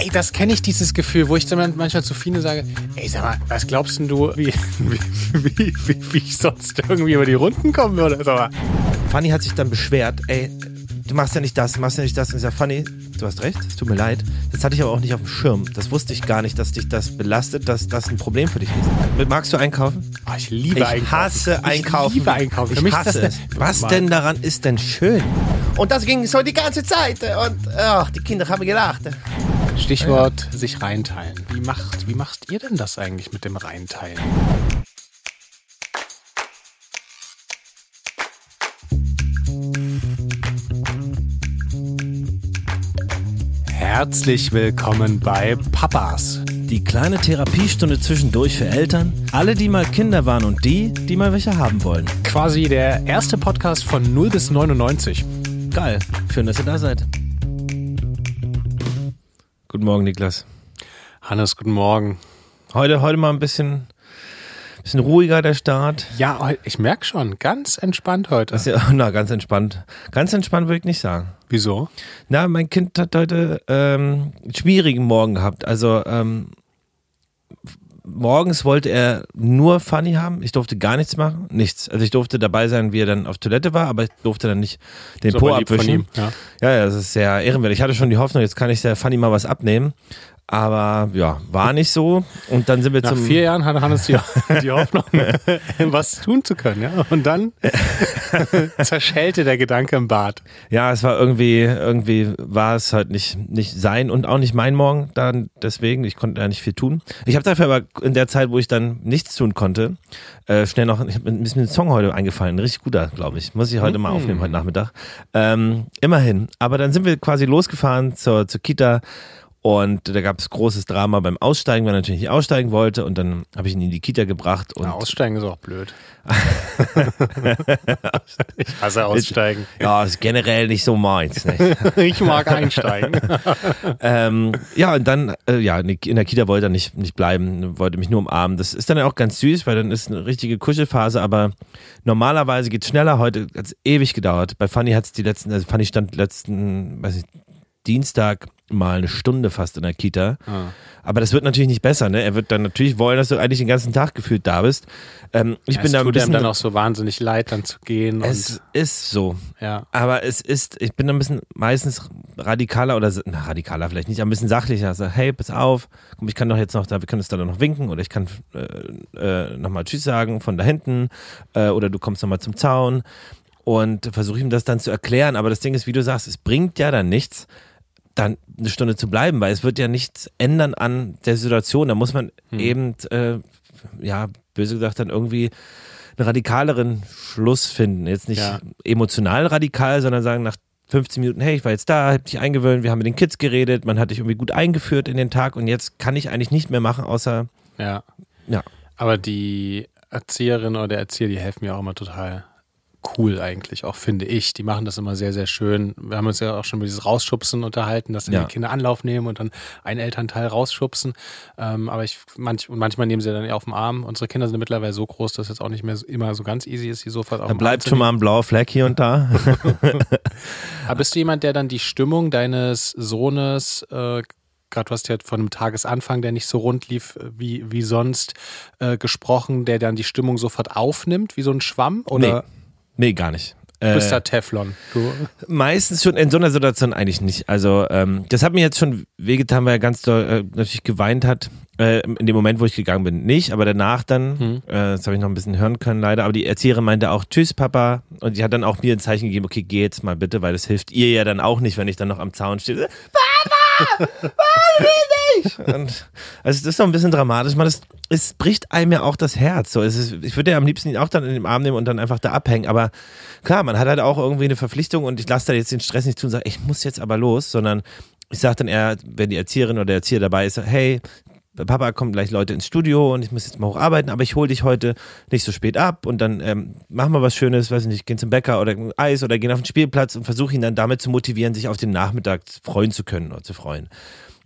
Ey, das kenne ich, dieses Gefühl, wo ich dann manchmal zu Fine sage, ey, sag mal, was glaubst denn du, wie, wie, wie, wie, wie ich sonst irgendwie über die Runden kommen würde? Sag mal. Fanny hat sich dann beschwert, ey, du machst ja nicht das, du machst ja nicht das. Und ich sag, Fanny, du hast recht, es tut mir leid. Das hatte ich aber auch nicht auf dem Schirm. Das wusste ich gar nicht, dass dich das belastet, dass das ein Problem für dich ist. Magst du einkaufen? Oh, ich liebe ich Einkaufen. hasse Einkaufen. Ich liebe Einkaufen. Für Ich mich hasse es. Was denn daran ist denn schön? Und das ging so die ganze Zeit. Und ach, die Kinder haben gelacht. Stichwort sich reinteilen. Wie macht, wie macht ihr denn das eigentlich mit dem Reinteilen? Herzlich willkommen bei Papas. Die kleine Therapiestunde zwischendurch für Eltern, alle, die mal Kinder waren und die, die mal welche haben wollen. Quasi der erste Podcast von 0 bis 99. Geil. Schön, dass ihr da seid. Guten Morgen, Niklas. Hannes, guten Morgen. Heute, heute mal ein bisschen, bisschen ruhiger der Start. Ja, ich merke schon, ganz entspannt heute. Ja, na, ganz entspannt. Ganz entspannt würde ich nicht sagen. Wieso? Na, mein Kind hat heute ähm, einen schwierigen Morgen gehabt. Also ähm, morgens wollte er nur Funny haben. Ich durfte gar nichts machen. Nichts. Also ich durfte dabei sein, wie er dann auf Toilette war, aber ich durfte dann nicht den So Po abwischen. ihm, ja. Ja, ja, das ist sehr ehrenwert. Ich hatte schon die Hoffnung, jetzt kann ich der Funny mal was abnehmen. Aber ja, war nicht so. Und dann sind wir Nach zum. vier Jahren hatte Hannes die, die Hoffnung, was tun zu können. Ja? Und dann zerschellte der Gedanke im Bad. Ja, es war irgendwie, irgendwie war es halt nicht, nicht sein und auch nicht mein Morgen. Dann deswegen, ich konnte ja nicht viel tun. Ich habe dafür aber in der Zeit, wo ich dann nichts tun konnte, äh, schnell noch, ich hab, mir ein Song heute eingefallen, ein richtig guter, glaube ich. Muss ich heute mal aufnehmen, heute Nachmittag. Ähm, immerhin. Aber dann sind wir quasi losgefahren zur, zur Kita. Und da gab es großes Drama beim Aussteigen, weil er natürlich nicht aussteigen wollte. Und dann habe ich ihn in die Kita gebracht. Und Ja, aussteigen ist auch blöd. ich hasse aussteigen. ja, ist generell nicht so meins. Nicht? Ich mag einsteigen. ähm, ja, und dann, äh, ja, in der Kita wollte er nicht, nicht bleiben, wollte mich nur umarmen. Das ist dann auch ganz süß, weil dann ist eine richtige Kuschelphase, aber normalerweise geht es schneller. Heute hat es ewig gedauert. Bei Fanny hat es die letzten, also Fanny stand letzten, weiß ich, Dienstag mal eine Stunde fast in der Kita. Aber das wird natürlich nicht besser, ne? Er wird dann natürlich wollen, dass du eigentlich den ganzen Tag gefühlt da bist. Ähm, ich Ja, bin es da ein tut einem bisschen. dann auch so wahnsinnig leid, dann zu gehen. es ist so. ja. Aber es ist, ich bin da ein bisschen meistens radikaler oder, na, radikaler vielleicht nicht, aber ein bisschen sachlicher. Also, hey, pass auf, komm, ich kann doch jetzt noch da, wir können uns da noch winken oder ich kann äh, äh, nochmal Tschüss sagen von da hinten äh, oder du kommst nochmal zum Zaun und versuche ihm das dann zu erklären. Aber das Ding ist, wie du sagst, es bringt ja dann nichts, dann eine Stunde zu bleiben, weil es wird ja nichts ändern an der Situation. Da muss man eben, äh, ja, böse gesagt, dann irgendwie einen radikaleren Schluss finden. Jetzt nicht Ja. emotional radikal, sondern sagen nach 15 Minuten, hey, ich war jetzt da, hab dich eingewöhnt, wir haben mit den Kids geredet, man hat dich irgendwie gut eingeführt in den Tag und jetzt kann ich eigentlich nicht mehr machen, außer, ja. ja. Aber die Erzieherin oder der Erzieher, die helfen mir auch immer total cool eigentlich, auch finde ich. Die machen das immer sehr, sehr schön. Wir haben uns ja auch schon über dieses Rausschubsen unterhalten, dass dann Ja. die Kinder Anlauf nehmen und dann ein Elternteil rausschubsen. Ähm, aber ich manch, und manchmal nehmen sie dann eher auf den Arm. Unsere Kinder sind mittlerweile so groß, dass es jetzt auch nicht mehr so, immer so ganz easy ist, die sofort auf Da bleibt schon mal ein blauer Fleck hier und da. Aber bist du jemand, der dann die Stimmung deines Sohnes, äh, gerade du hast ja von einem Tagesanfang, der nicht so rund lief äh, wie, wie sonst, äh, gesprochen, der dann die Stimmung sofort aufnimmt, wie so ein Schwamm? Oder nee, gar nicht. du bist Äh, da Teflon? Du, Meistens schon in so einer Situation eigentlich nicht. Also ähm, das hat mir jetzt schon wehgetan, weil er ganz doll äh, natürlich geweint hat. Äh, in dem Moment, wo ich gegangen bin, nicht, aber danach dann, Hm. äh, das habe ich noch ein bisschen hören können leider, aber die Erzieherin meinte auch, tschüss Papa und die hat dann auch mir ein Zeichen gegeben, okay, geh jetzt mal bitte, weil das hilft ihr ja dann auch nicht, wenn ich dann noch am Zaun stehe. Papa! Und, also das ist doch ein bisschen dramatisch, man, das, es bricht einem ja auch das Herz. So, ist, ich würde ja am liebsten ihn auch dann in den Arm nehmen und dann einfach da abhängen, aber klar, man hat halt auch irgendwie eine Verpflichtung und ich lasse da jetzt den Stress nicht zu und sage, ich muss jetzt aber los, sondern ich sage dann eher, wenn die Erzieherin oder der Erzieher dabei ist, hey, Papa kommt gleich Leute ins Studio und ich muss jetzt mal hocharbeiten, aber ich hole dich heute nicht so spät ab und dann ähm, machen wir was Schönes, weiß nicht, gehen zum Bäcker oder Eis oder gehen auf den Spielplatz und versuche ihn dann damit zu motivieren, sich auf den Nachmittag freuen zu können oder zu freuen.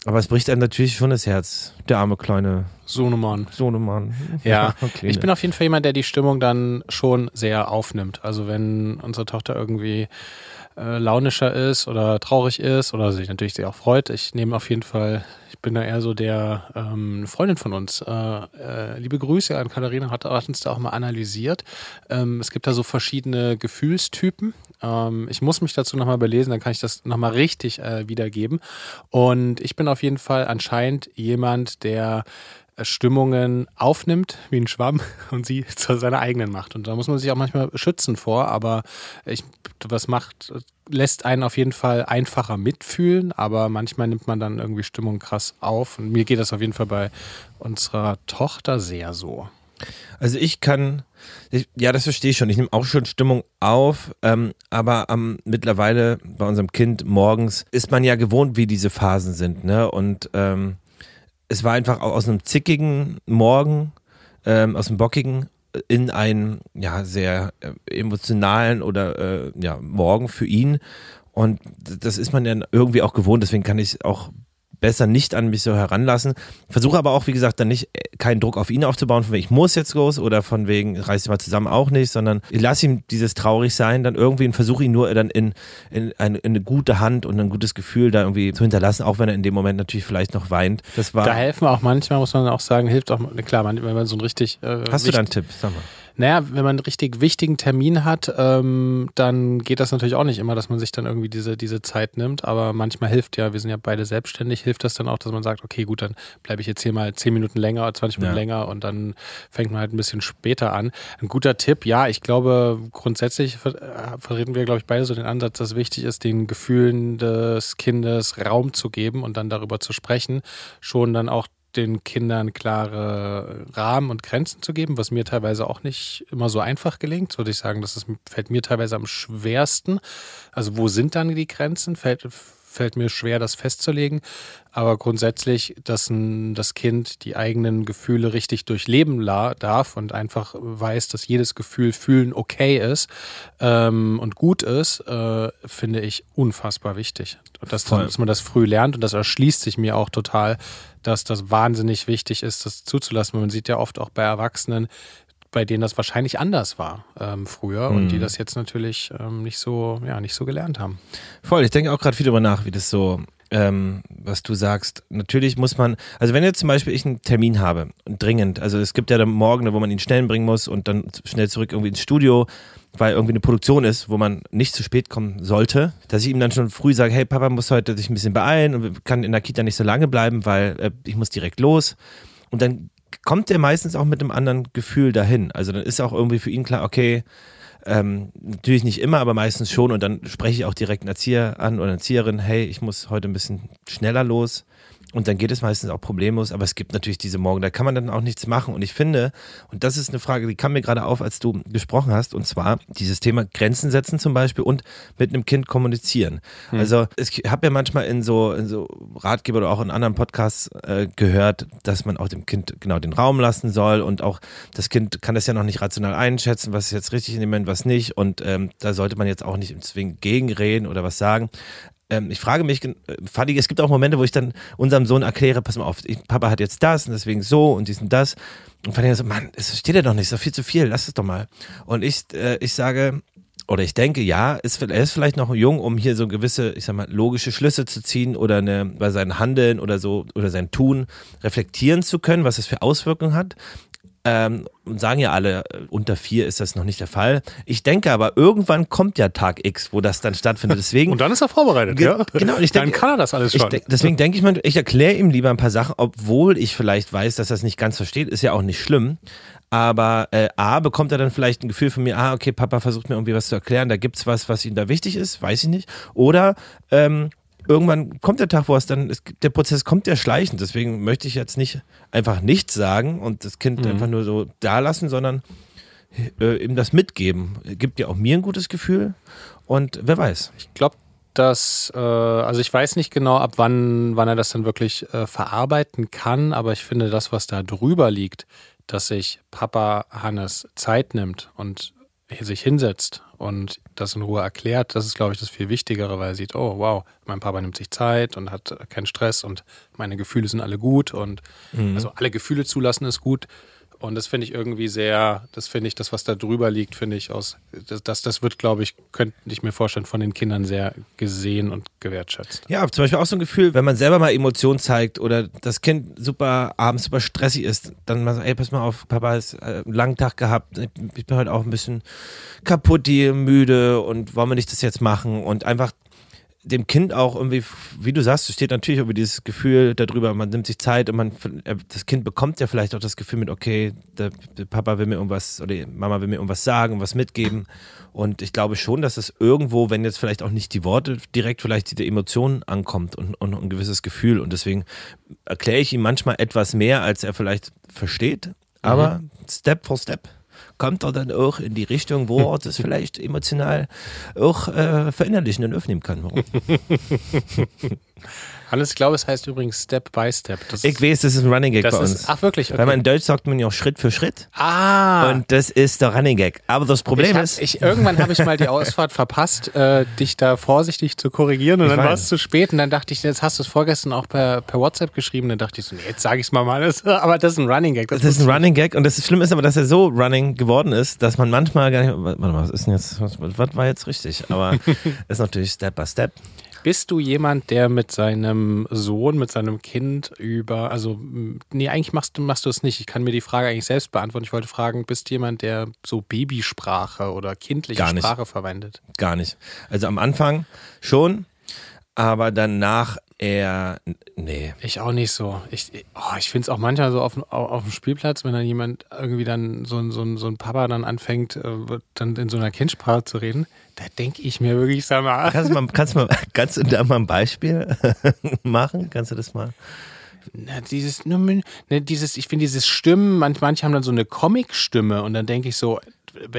Aber es bricht einem natürlich schon das Herz, der arme kleine Sohnemann. Sohnemann. Ja, okay. ich bin auf jeden Fall jemand, der die Stimmung dann schon sehr aufnimmt. Also wenn unsere Tochter irgendwie äh, launischer ist oder traurig ist oder sich natürlich sehr auch freut. Ich nehme auf jeden Fall, ich bin da eher so der ähm, Freundin von uns. Äh, äh, liebe Grüße an Katharina, hat, hat uns da auch mal analysiert. Ähm, es gibt da so verschiedene Gefühlstypen. Ähm, ich muss mich dazu nochmal belesen, dann kann ich das nochmal richtig äh, wiedergeben. Und ich bin auf jeden Fall anscheinend jemand, der Stimmungen aufnimmt wie ein Schwamm und sie zu seiner eigenen macht. Und da muss man sich auch manchmal schützen vor, aber ich, was macht, lässt einen auf jeden Fall einfacher mitfühlen, aber manchmal nimmt man dann irgendwie Stimmung krass auf. Und mir geht das auf jeden Fall bei unserer Tochter sehr so. Also ich kann, ich, ja, das verstehe ich schon. Ich nehme auch schon Stimmung auf, ähm, aber ähm, mittlerweile bei unserem Kind morgens ist man ja gewohnt, wie diese Phasen sind, ne? Und ähm, es war einfach aus einem zickigen Morgen, ähm, aus dem bockigen, in einen ja sehr äh, emotionalen oder äh, ja Morgen für ihn. Und das ist man ja irgendwie auch gewohnt, deswegen kann ich auch besser nicht an mich so heranlassen. Versuche aber auch, wie gesagt, dann nicht äh, keinen Druck auf ihn aufzubauen, von wegen ich muss jetzt los oder von wegen reiß dich mal zusammen auch nicht, sondern ich lasse ihm dieses traurig sein, dann irgendwie und versuche ihn nur dann in, in, eine, in, eine, gute Hand und ein gutes Gefühl da irgendwie zu hinterlassen, auch wenn er in dem Moment natürlich vielleicht noch weint. Das war da helfen auch manchmal, muss man auch sagen, hilft auch, klar, wenn man so ein richtig. Äh, Hast du da einen Tipp? Sag mal. Naja, wenn man einen richtig wichtigen Termin hat, ähm, dann geht das natürlich auch nicht immer, dass man sich dann irgendwie diese, diese Zeit nimmt. Aber manchmal hilft ja, wir sind ja beide selbstständig, hilft das dann auch, dass man sagt, okay, gut, dann bleibe ich jetzt hier mal 10 Minuten länger, 20 Minuten ja. länger und dann fängt man halt ein bisschen später an. Ein guter Tipp, ja, ich glaube, grundsätzlich äh, vertreten wir, glaube ich, beide so den Ansatz, dass wichtig ist, den Gefühlen des Kindes Raum zu geben und dann darüber zu sprechen. Schon dann auch den Kindern klare Rahmen und Grenzen zu geben, was mir teilweise auch nicht immer so einfach gelingt. Würde ich sagen, das ist, fällt mir teilweise am schwersten. Also wo sind dann die Grenzen? Fällt, fällt mir schwer, das festzulegen. Aber grundsätzlich, dass ein, das Kind die eigenen Gefühle richtig durchleben darf und einfach weiß, dass jedes Gefühl fühlen okay ist ähm, und gut ist, äh, finde ich unfassbar wichtig. Und dass, dass man das früh lernt und das erschließt sich mir auch total, dass das wahnsinnig wichtig ist, das zuzulassen. Man sieht ja oft auch bei Erwachsenen, bei denen das wahrscheinlich anders war ähm, früher mhm. und die mhm. das jetzt natürlich ähm, nicht so, ja, nicht so gelernt haben. Voll, ich denke auch gerade viel darüber nach, wie das so, ähm, was du sagst. Natürlich muss man, also wenn jetzt zum Beispiel ich einen Termin habe, dringend, also es gibt ja dann morgen, wo man ihn schnell bringen muss und dann schnell zurück irgendwie ins Studio, weil irgendwie eine Produktion ist, wo man nicht zu spät kommen sollte, dass ich ihm dann schon früh sage, hey Papa muss heute sich ein bisschen beeilen und kann in der Kita nicht so lange bleiben, weil äh, ich muss direkt los. Und dann kommt er meistens auch mit einem anderen Gefühl dahin. Also dann ist auch irgendwie für ihn klar, okay, ähm, natürlich nicht immer, aber meistens schon. Und dann spreche ich auch direkt einen Erzieher an oder eine Erzieherin, hey, ich muss heute ein bisschen schneller los. Und dann geht es meistens auch problemlos, aber es gibt natürlich diese Morgen, da kann man dann auch nichts machen. Und ich finde, und das ist eine Frage, die kam mir gerade auf, als du gesprochen hast, und zwar dieses Thema Grenzen setzen zum Beispiel und mit einem Kind kommunizieren. Hm. Also ich habe ja manchmal in so, in so Ratgeber oder auch in anderen Podcasts äh, gehört, dass man auch dem Kind genau den Raum lassen soll und auch das Kind kann das ja noch nicht rational einschätzen, was ist jetzt richtig in dem Moment, was nicht. Und ähm, da sollte man jetzt auch nicht im Zwingen gegenreden oder was sagen ähm, ich frage mich, äh, Fadi, es gibt auch Momente, wo ich dann unserem Sohn erkläre, pass mal auf, ich, Papa hat jetzt das und deswegen so und dies und das. Und Fadi so, Mann, es steht ja doch nicht, ist doch viel zu viel, lass es doch mal. Und ich, äh, ich sage, oder ich denke, ja, ist, er ist vielleicht noch jung, um hier so gewisse, ich sag mal, logische Schlüsse zu ziehen oder eine, bei seinem Handeln oder so oder sein Tun reflektieren zu können, was es für Auswirkungen hat. Ähm, und sagen ja alle, äh, unter vier ist das noch nicht der Fall. Ich denke aber, irgendwann kommt ja Tag X, wo das dann stattfindet. Deswegen, und dann ist er vorbereitet, ja. Genau, ich denke, dann kann er das alles schon. Ich, deswegen denke ich mal, ich erkläre ihm lieber ein paar Sachen, obwohl ich vielleicht weiß, dass er es nicht ganz versteht, ist ja auch nicht schlimm. Aber äh, A, bekommt er dann vielleicht ein Gefühl von mir, ah, okay, Papa versucht mir irgendwie was zu erklären, da gibt's was, was ihm da wichtig ist, weiß ich nicht. Oder ähm, irgendwann kommt der Tag, wo es dann, es, der Prozess kommt ja schleichend. Deswegen möchte ich jetzt nicht einfach nichts sagen und das Kind mhm. einfach nur so da lassen, sondern äh, ihm das mitgeben. Gibt ja auch mir ein gutes Gefühl und wer weiß. Ich glaube, dass, äh, also ich weiß nicht genau, ab wann, wann er das dann wirklich äh, verarbeiten kann, aber ich finde, das, was da drüber liegt, dass sich Papa Hannes Zeit nimmt und sich hinsetzt und das in Ruhe erklärt, das ist, glaube ich, das viel Wichtigere, weil er sieht, oh wow, mein Papa nimmt sich Zeit und hat keinen Stress und meine Gefühle sind alle gut und mhm. also alle Gefühle zulassen ist gut Und das finde ich irgendwie sehr, das finde ich, das, was da drüber liegt, finde ich aus, das, das, das wird, glaube ich, könnte ich mir vorstellen, von den Kindern sehr gesehen und gewertschätzt. Ja, zum Beispiel auch so ein Gefühl, wenn man selber mal Emotionen zeigt oder das Kind super abends super stressig ist, dann mal so, ey, pass mal auf, Papa ist äh, einen langen Tag gehabt, ich bin heute auch ein bisschen kaputt, müde und wollen wir nicht das jetzt machen und einfach dem Kind auch irgendwie, wie du sagst, es steht natürlich über dieses Gefühl darüber, man nimmt sich Zeit und man, äh, das Kind bekommt ja vielleicht auch das Gefühl mit, okay, der, der Papa will mir irgendwas oder die Mama will mir irgendwas sagen, was mitgeben. Und ich glaube schon, dass es irgendwo, wenn jetzt vielleicht auch nicht die Worte direkt vielleicht die Emotionen ankommt und, und ein gewisses Gefühl. Und deswegen erkläre ich ihm manchmal etwas mehr, als er vielleicht versteht. Aber mhm. Step for Step kommt er dann auch in die Richtung, wo er das vielleicht emotional auch äh, verinnerlichen und öffnen kann. Hannes, es heißt übrigens Step by Step. Das ich weiß, das ist ein Running Gag bei uns. Ist, ach, wirklich? Okay. Weil man in Deutsch sagt man ja auch Schritt für Schritt. Ah. Und das ist der Running Gag. Aber das Problem hab, ist. Ich, irgendwann habe ich mal die Ausfahrt verpasst, äh, dich da vorsichtig zu korrigieren. Und ich dann war es zu spät. Und dann dachte ich, jetzt hast du es vorgestern auch per, per WhatsApp geschrieben. Dann dachte ich so, nee, jetzt sage ich es mal mal. Aber das ist ein Running Gag. Das, das ist ein Running Gag. Und das Schlimme ist aber, dass er so running geworden ist, dass man manchmal gar nicht. Warte mal, was ist denn jetzt? Was, was war jetzt richtig? Aber ist natürlich Step by Step. Bist du jemand, der mit seinem Sohn, mit seinem Kind über, also, nee, eigentlich machst du, machst du es nicht. Ich kann mir die Frage eigentlich selbst beantworten. Ich wollte fragen, bist du jemand, der so Babysprache oder kindliche Sprache verwendet? Gar nicht. Also am Anfang schon, aber danach eher, nee. Ich auch nicht so. Ich, oh, ich finde es auch manchmal so auf, auf, dem Spielplatz, wenn dann jemand irgendwie dann so, so, so ein Papa dann anfängt, äh, dann in so einer Kindsprache zu reden, da denke ich mir wirklich, sag mal. Kannst du, mal, kannst, mal, kannst du da mal ein Beispiel machen? Kannst du das mal? Na, dieses, ne, dieses, ich finde dieses Stimmen, manche, manche haben dann so eine Comic-Stimme und dann denke ich so,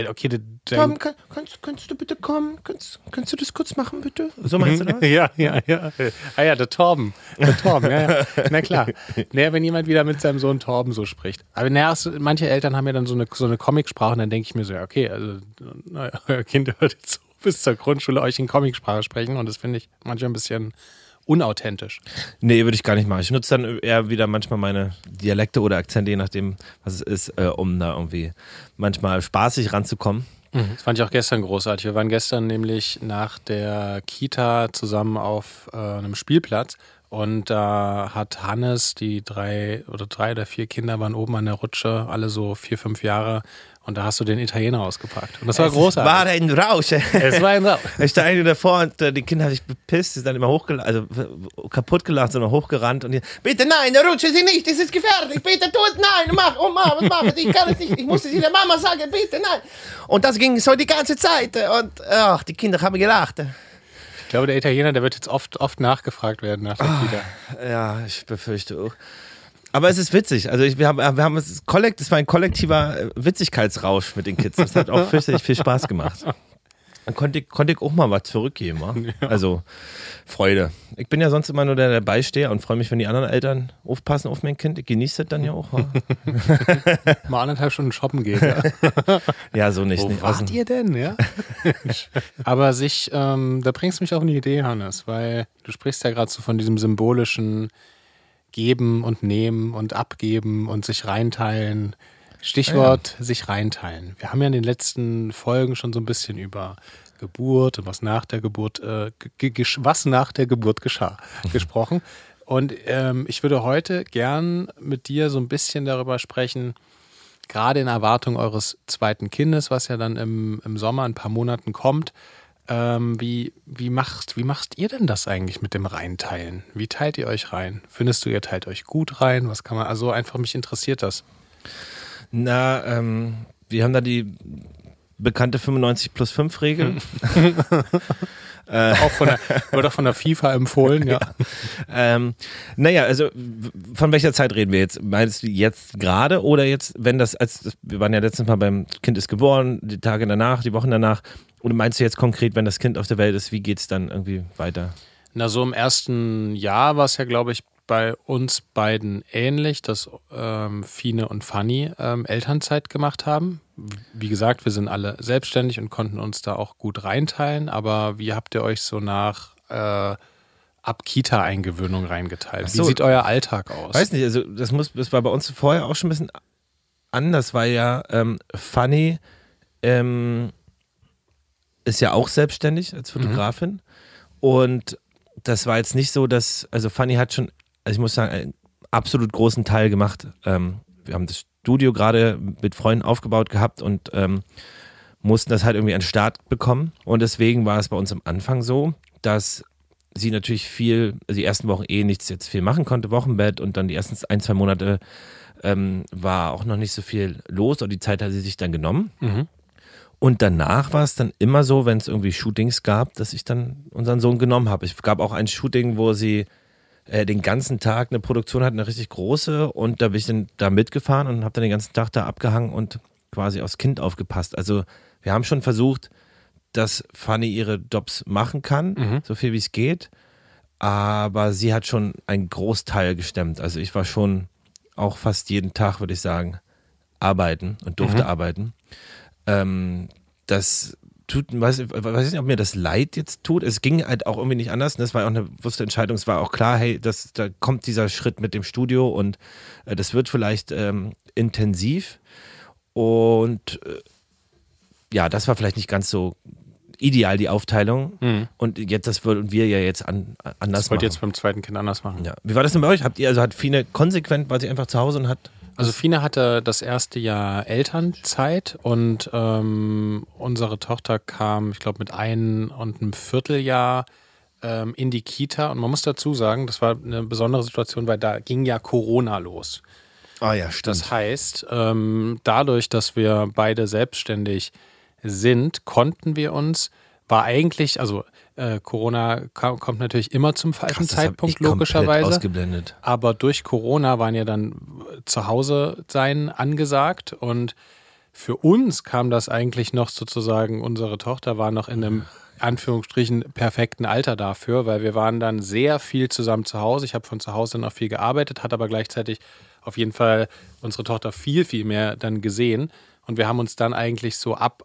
okay, dann, Tom, kann, kannst, kannst du bitte kommen? Kannst, kannst du das kurz machen, bitte? So meinst du das? ja, ja, ja. Ah ja, der Torben. Der Torben, ja, ja. Na klar. Naja, wenn jemand wieder mit seinem Sohn Torben so spricht. Aber naja, manche Eltern haben ja dann so eine, so eine Comicsprache und dann denke ich mir so, ja, okay, also naja, euer Kind hört jetzt so bis zur Grundschule euch in Comicsprache sprechen und das finde ich manchmal ein bisschen unauthentisch. Nee, würde ich gar nicht machen. Ich nutze dann eher wieder manchmal meine Dialekte oder Akzente, je nachdem, was es ist, äh, um da irgendwie manchmal spaßig ranzukommen. Mhm. Das fand ich auch gestern großartig. Wir waren gestern nämlich nach der Kita zusammen auf äh, einem Spielplatz und da hat Hannes, die drei oder drei oder vier Kinder waren oben an der Rutsche, alle so vier, fünf Jahre, und da hast du den Italiener ausgepackt. Und das war es großartig. War ein Rausch. Es war ein Rausch. Ich stand eigentlich davor und äh, die Kinder haben sich bepisst, sind dann immer hochgelacht, also kaputt gelacht, sondern hochgerannt und die, bitte nein, rutsche Sie nicht, das ist gefährlich, bitte tut, nein, mach, oh Mama, was machen ich kann es nicht, ich musste Sie der Mama sagen, bitte nein. Und das ging so die ganze Zeit und ach, die Kinder haben gelacht. Ich glaube, der Italiener, der wird jetzt oft, oft nachgefragt werden nach der Kita. Ja, ich befürchte auch. Aber es ist witzig. Also ich, wir haben, wir haben es es war ein kollektiver äh, Witzigkeitsrausch mit den Kids. Das hat auch fürchterlich viel Spaß gemacht. Dann konnte ich, konnte ich auch mal was zurückgeben. Ja. Also Freude. Ich bin ja sonst immer nur der, der Beisteher und freue mich, wenn die anderen Eltern aufpassen auf mein Kind. Ich genieße das dann ja auch. mal anderthalb Stunden shoppen gehen. Ja, ja so nicht. Wo nicht. wart ihr denn? Ja? Aber sich, ähm, da bringst du mich auf eine Idee, Hannes, weil du sprichst ja gerade so von diesem symbolischen geben und nehmen und abgeben und sich reinteilen. Stichwort ja. sich reinteilen. Wir haben ja in den letzten Folgen schon so ein bisschen über Geburt und was nach der Geburt, äh, was nach der Geburt geschah, gesprochen. Und ähm, ich würde heute gern mit dir so ein bisschen darüber sprechen, gerade in Erwartung eures zweiten Kindes, was ja dann im, im Sommer ein paar Monaten kommt. Ähm, wie, wie, macht, wie macht ihr denn das eigentlich mit dem Reinteilen? Wie teilt ihr euch rein? Findest du, ihr teilt euch gut rein? Was kann man, also einfach mich interessiert das. Na, ähm, wir haben da die bekannte 95 plus 5 Regel. Äh, auch von der, wird auch von der FIFA empfohlen, ja. ja. Ähm, naja, also von welcher Zeit reden wir jetzt? Meinst du jetzt gerade oder jetzt, wenn das, als wir waren ja letztens Mal beim Kind ist geboren, die Tage danach, die Wochen danach, oder meinst du jetzt konkret, wenn das Kind auf der Welt ist, wie geht es dann irgendwie weiter? Na, so im ersten Jahr war es ja, glaube ich, bei uns beiden ähnlich, dass ähm, Fine und Fanny ähm, Elternzeit gemacht haben. Wie gesagt, wir sind alle selbstständig und konnten uns da auch gut reinteilen. Aber wie habt ihr euch so nach äh, ab Kita-Eingewöhnung reingeteilt? So, wie sieht euer Alltag aus? Weiß nicht, also das muss, das war bei uns vorher auch schon ein bisschen anders, weil ja ähm, Fanny ähm, ist ja auch selbstständig als Fotografin. Mhm. Und das war jetzt nicht so, dass, also Fanny hat schon, also ich muss sagen, einen absolut großen Teil gemacht. Ähm, wir haben das Studio gerade mit Freunden aufgebaut gehabt und ähm, mussten das halt irgendwie an den Start bekommen. Und deswegen war es bei uns am Anfang so, dass sie natürlich viel, also die ersten Wochen eh nichts jetzt viel machen konnte, Wochenbett und dann die ersten ein, zwei Monate ähm, war auch noch nicht so viel los und die Zeit hat sie sich dann genommen. Mhm. Und danach war es dann immer so, wenn es irgendwie Shootings gab, dass ich dann unseren Sohn genommen habe. Es gab auch ein Shooting, wo sie äh, den ganzen Tag eine Produktion hatten, eine richtig große und da bin ich dann da mitgefahren und habe dann den ganzen Tag da abgehangen und quasi aufs Kind aufgepasst. Also wir haben schon versucht, dass Fanny ihre Jobs machen kann, mhm. so viel wie es geht. Aber sie hat schon einen Großteil gestemmt. Also ich war schon auch fast jeden Tag, würde ich sagen, arbeiten und durfte mhm. arbeiten. Ähm, das tut, weiß, weiß nicht, ob mir das leid jetzt tut. Es ging halt auch irgendwie nicht anders. Das war auch eine bewusste Entscheidung. Es war auch klar, hey, das, da kommt dieser Schritt mit dem Studio und äh, das wird vielleicht ähm, intensiv. Und äh, ja, das war vielleicht nicht ganz so ideal, die Aufteilung. Mhm. Und jetzt, das würden wir ja jetzt an, anders das wollt machen. jetzt beim zweiten Kind anders machen. Ja. Wie war das denn bei euch? Habt ihr, also hat Fine konsequent, war sie einfach zu Hause und hat. Also Fine hatte das erste Jahr Elternzeit und ähm, unsere Tochter kam, ich glaube, mit einem und einem Vierteljahr ähm, in die Kita. Und man muss dazu sagen, das war eine besondere Situation, weil da ging ja Corona los. Ah ja, stimmt. Das heißt, ähm, dadurch, dass wir beide selbstständig sind, konnten wir uns, war eigentlich, also äh, Corona kommt natürlich immer zum falschen Krass, Zeitpunkt, logischerweise. Ausgeblendet. Aber durch Corona waren ja dann zu Hause sein angesagt und für uns kam das eigentlich noch sozusagen, unsere Tochter war noch in einem Anführungsstrichen perfekten Alter dafür, weil wir waren dann sehr viel zusammen zu Hause. Ich habe von zu Hause noch viel gearbeitet, hat aber gleichzeitig auf jeden Fall unsere Tochter viel, viel mehr dann gesehen. Und wir haben uns dann eigentlich so ab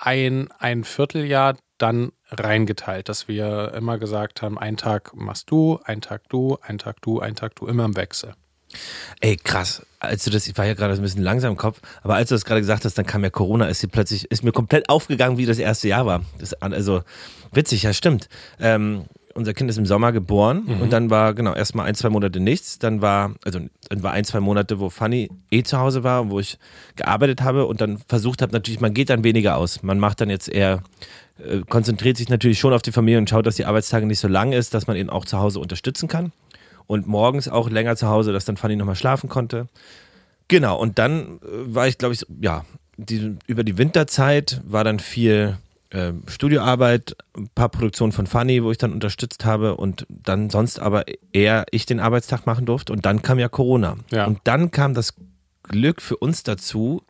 ein, ein Vierteljahr dann reingeteilt, dass wir immer gesagt haben, ein Tag machst du, ein Tag du, ein Tag du, ein Tag du, immer im Wechsel. Ey, krass. Als du das, ich war ja gerade ein bisschen langsam im Kopf, aber als du das gerade gesagt hast, dann kam ja Corona, ist sie plötzlich, ist mir komplett aufgegangen, wie das erste Jahr war. Das, also, witzig, ja, stimmt. Ähm, unser Kind ist im Sommer geboren mhm. und dann war genau erstmal ein, zwei Monate nichts. Dann war, also dann war ein, zwei Monate, wo Fanny eh zu Hause war, wo ich gearbeitet habe und dann versucht habe, natürlich, man geht dann weniger aus. Man macht dann jetzt eher, äh, konzentriert sich natürlich schon auf die Familie und schaut, dass die Arbeitstage nicht so lang ist, dass man ihn auch zu Hause unterstützen kann. Und morgens auch länger zu Hause, dass dann Fanny nochmal schlafen konnte. Genau, und dann äh, war ich, glaube ich, ja, die, über die Winterzeit war dann viel äh, Studioarbeit, ein paar Produktionen von Funny, wo ich dann unterstützt habe und dann sonst aber eher ich den Arbeitstag machen durfte. Und dann kam ja Corona. Ja. Und dann kam das Glück für uns dazu,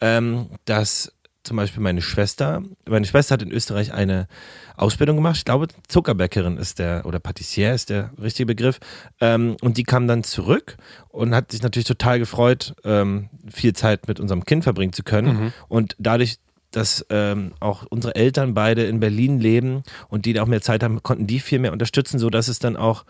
ähm, dass zum Beispiel meine Schwester, meine Schwester hat in Österreich eine Ausbildung gemacht. Ich glaube, Zuckerbäckerin ist der, oder Patissier ist der richtige Begriff. Ähm, und die kam dann zurück und hat sich natürlich total gefreut, ähm, viel Zeit mit unserem Kind verbringen zu können. Mhm. Und dadurch, dass ähm, auch unsere Eltern beide in Berlin leben und die auch mehr Zeit haben, konnten die viel mehr unterstützen, sodass es dann auch